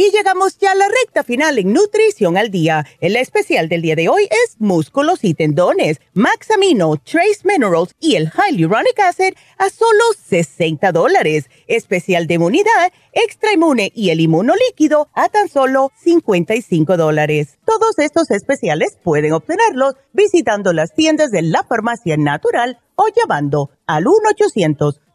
Y llegamos ya a la recta final en Nutrición al Día. El especial del día de hoy es músculos y tendones, Max Amino, Trace Minerals y el Hyaluronic Acid a solo 60 dólares. Especial de inmunidad, extra inmune y el inmunolíquido a tan solo 55 dólares. Todos estos especiales pueden obtenerlos visitando las tiendas de la farmacia natural o llamando al 1 800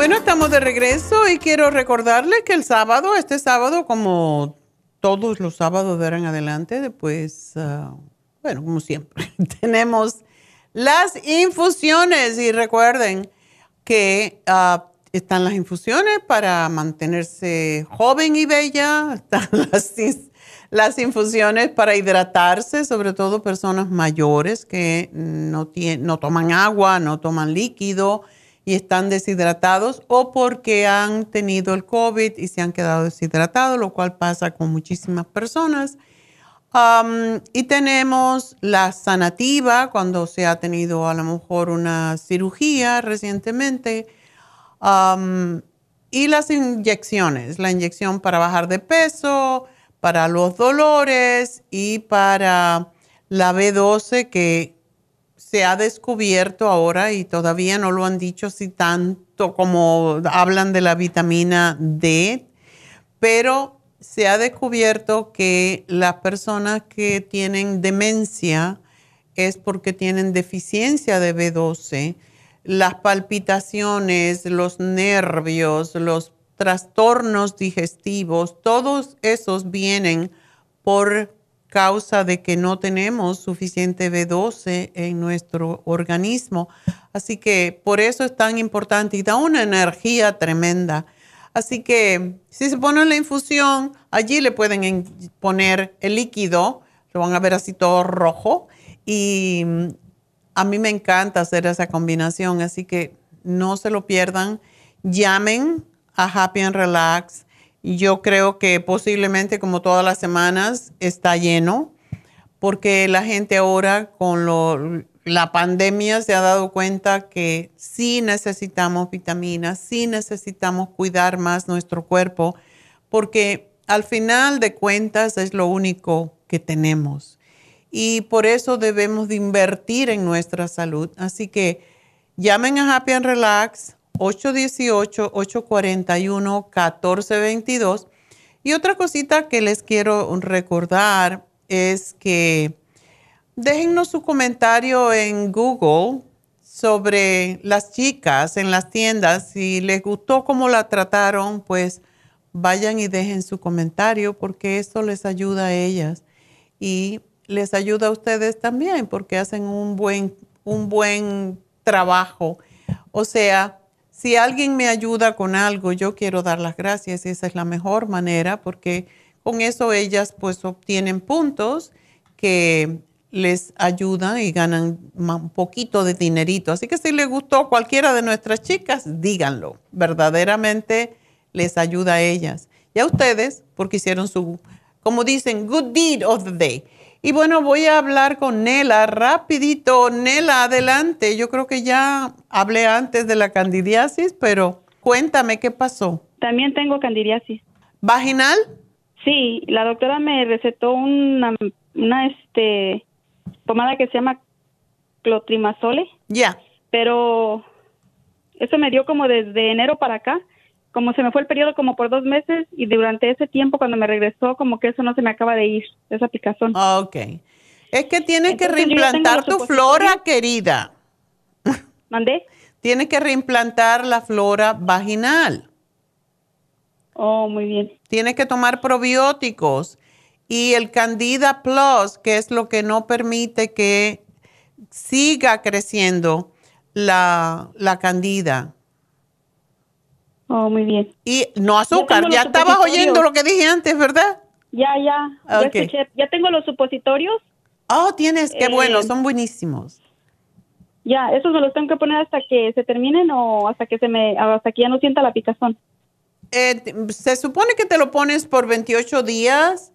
Bueno, estamos de regreso y quiero recordarle que el sábado, este sábado, como todos los sábados de ahora en adelante, después, ah, bueno, como siempre, [laughs] tenemos las infusiones. Y recuerden que ah, están las infusiones para mantenerse joven y bella, [laughs] están las, las infusiones para hidratarse, sobre todo personas mayores que no, no toman agua, no toman líquido y están deshidratados o porque han tenido el COVID y se han quedado deshidratados, lo cual pasa con muchísimas personas. y tenemos la sanativa cuando se ha tenido a lo mejor una cirugía recientemente. y las inyecciones, la inyección para bajar de peso, para los dolores y para la B12 que se ha descubierto ahora y todavía no lo han dicho así tanto como hablan de la vitamina D, pero se ha descubierto que las personas que tienen demencia es porque tienen deficiencia de B12. Las palpitaciones, los nervios, los trastornos digestivos, todos esos vienen por causa de que no tenemos suficiente B12 en nuestro organismo. Así que por eso es tan importante y da una energía tremenda. Así que si se pone la infusión, allí le pueden poner el líquido, lo van a ver así todo rojo y a mí me encanta hacer esa combinación, así que no se lo pierdan. Llamen a Happy and Relax yo creo que posiblemente como todas las semanas está lleno porque la gente ahora con la pandemia se ha dado cuenta que sí necesitamos vitaminas, sí necesitamos cuidar más nuestro cuerpo porque al final de cuentas es lo único que tenemos. Y por eso debemos de invertir en nuestra salud. Así que llamen a Happy and Relax 818-841-1422. Y otra cosita que les quiero recordar es que déjennos su comentario en Google sobre las chicas en las tiendas. Si les gustó cómo la trataron, pues vayan y dejen su comentario porque esto les ayuda a ellas y les ayuda a ustedes también porque hacen un buen, un buen trabajo. O sea, si alguien me ayuda con algo, yo quiero dar las gracias esa es la mejor manera porque con eso ellas pues obtienen puntos que les ayudan y ganan un poquito de dinerito. Así que si les gustó cualquiera de nuestras chicas, díganlo. Verdaderamente les ayuda a ellas. Y a ustedes, porque hicieron su, como dicen, good deed of the day. Y bueno, voy a hablar con Nela rapidito. Nela, adelante. Yo creo que ya hablé antes de la candidiasis, pero cuéntame qué pasó. También tengo candidiasis. ¿Vaginal? Sí, la doctora me recetó una, una este, pomada que se llama clotrimazole. Ya. Pero eso me dio como desde enero para acá como se me fue el periodo como por dos meses y durante ese tiempo cuando me regresó como que eso no se me acaba de ir, esa picazón. Ok. Es que tienes que reimplantar tu flora, querida. ¿Mandé? Tienes que reimplantar la flora vaginal. Oh, muy bien. Tienes que tomar probióticos y el Candida Plus, que es lo que no permite que siga creciendo la, la candida. Oh, muy bien. Y no azúcar, ya, estabas oyendo lo que dije antes, ¿verdad? Ya, ya. Ya, escuché. ya tengo los supositorios. Oh, tienes, qué bueno, eh, son buenísimos. Ya, esos me los tengo que poner hasta que se terminen o hasta que se me, hasta que ya no sienta la picazón. Eh, se supone que te lo pones por 28 días,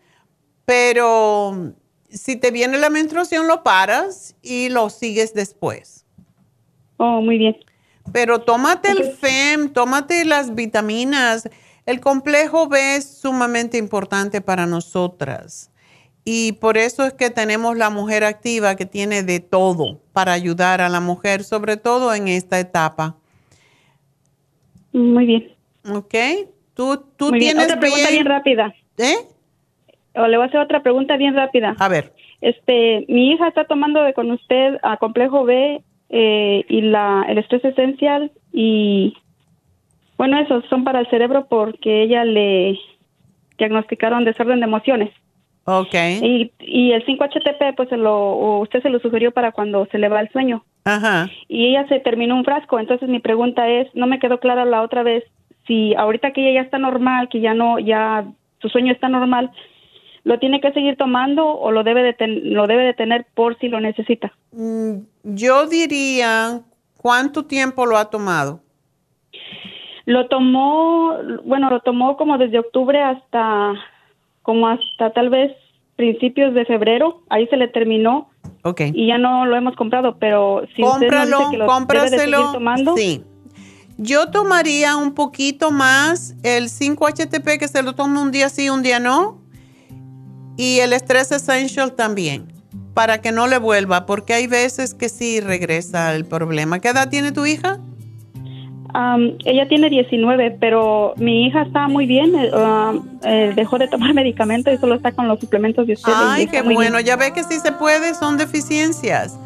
pero si te viene la menstruación lo paras y lo sigues después. Oh, muy bien. Pero tómate el FEM, tómate las vitaminas. El complejo B es sumamente importante para nosotras. Y por eso es que tenemos la mujer activa que tiene de todo para ayudar a la mujer, sobre todo en esta etapa. Muy bien. Ok. Tú, tú tienes Otra pregunta bien, rápida. ¿Eh? O le voy a hacer otra pregunta bien rápida. A ver. Este, mi hija está tomando de con usted a complejo B eh, y la, el estrés esencial y bueno, esos son para el cerebro porque ella le diagnosticaron desorden de emociones. Okay. Y, y el 5-HTP, pues se lo, usted se lo sugirió para cuando se le va el sueño. Ajá. Y ella se terminó un frasco. Entonces mi pregunta es, no me quedó clara la otra vez, si ahorita que ella ya está normal, que ya no, ya su sueño está normal, ¿lo tiene que seguir tomando o lo debe de, lo debe de tener por si lo necesita? Mm, yo diría, ¿cuánto tiempo lo ha tomado? Lo tomó, bueno, lo tomó como desde octubre hasta, como hasta tal vez principios de febrero, ahí se le terminó. Ok. Y ya no lo hemos comprado, pero si Cómpralo, usted no cómpraselo. tomando. Sí. Yo tomaría un poquito más el 5-HTP que se lo toma un día sí, un día no. Y el Stress Essential también, para que no le vuelva, porque hay veces que sí regresa el problema. ¿Qué edad tiene tu hija? ella tiene 19, pero mi hija está muy bien. Eh, dejó de tomar [laughs] medicamentos y solo está con los suplementos de usted. Ay, qué bueno. Ya ve que sí se puede, son deficiencias.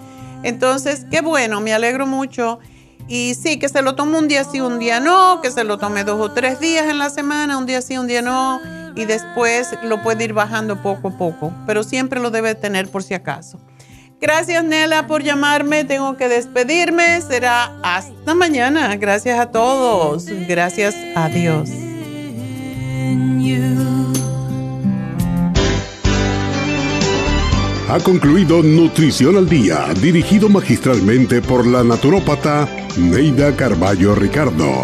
Entonces, qué bueno, me alegro mucho. Y sí, que se lo tome un día sí, un día no, que se lo tome dos o tres días en la semana, un día sí, un día no, y después lo puede ir bajando poco a poco, pero siempre lo debe tener por si acaso. Gracias Nela por llamarme, tengo que despedirme, será hasta mañana. Gracias a todos, gracias a Dios. Ha concluido Nutrición al Día, dirigido magistralmente por la naturópata Neida Carballo Ricardo.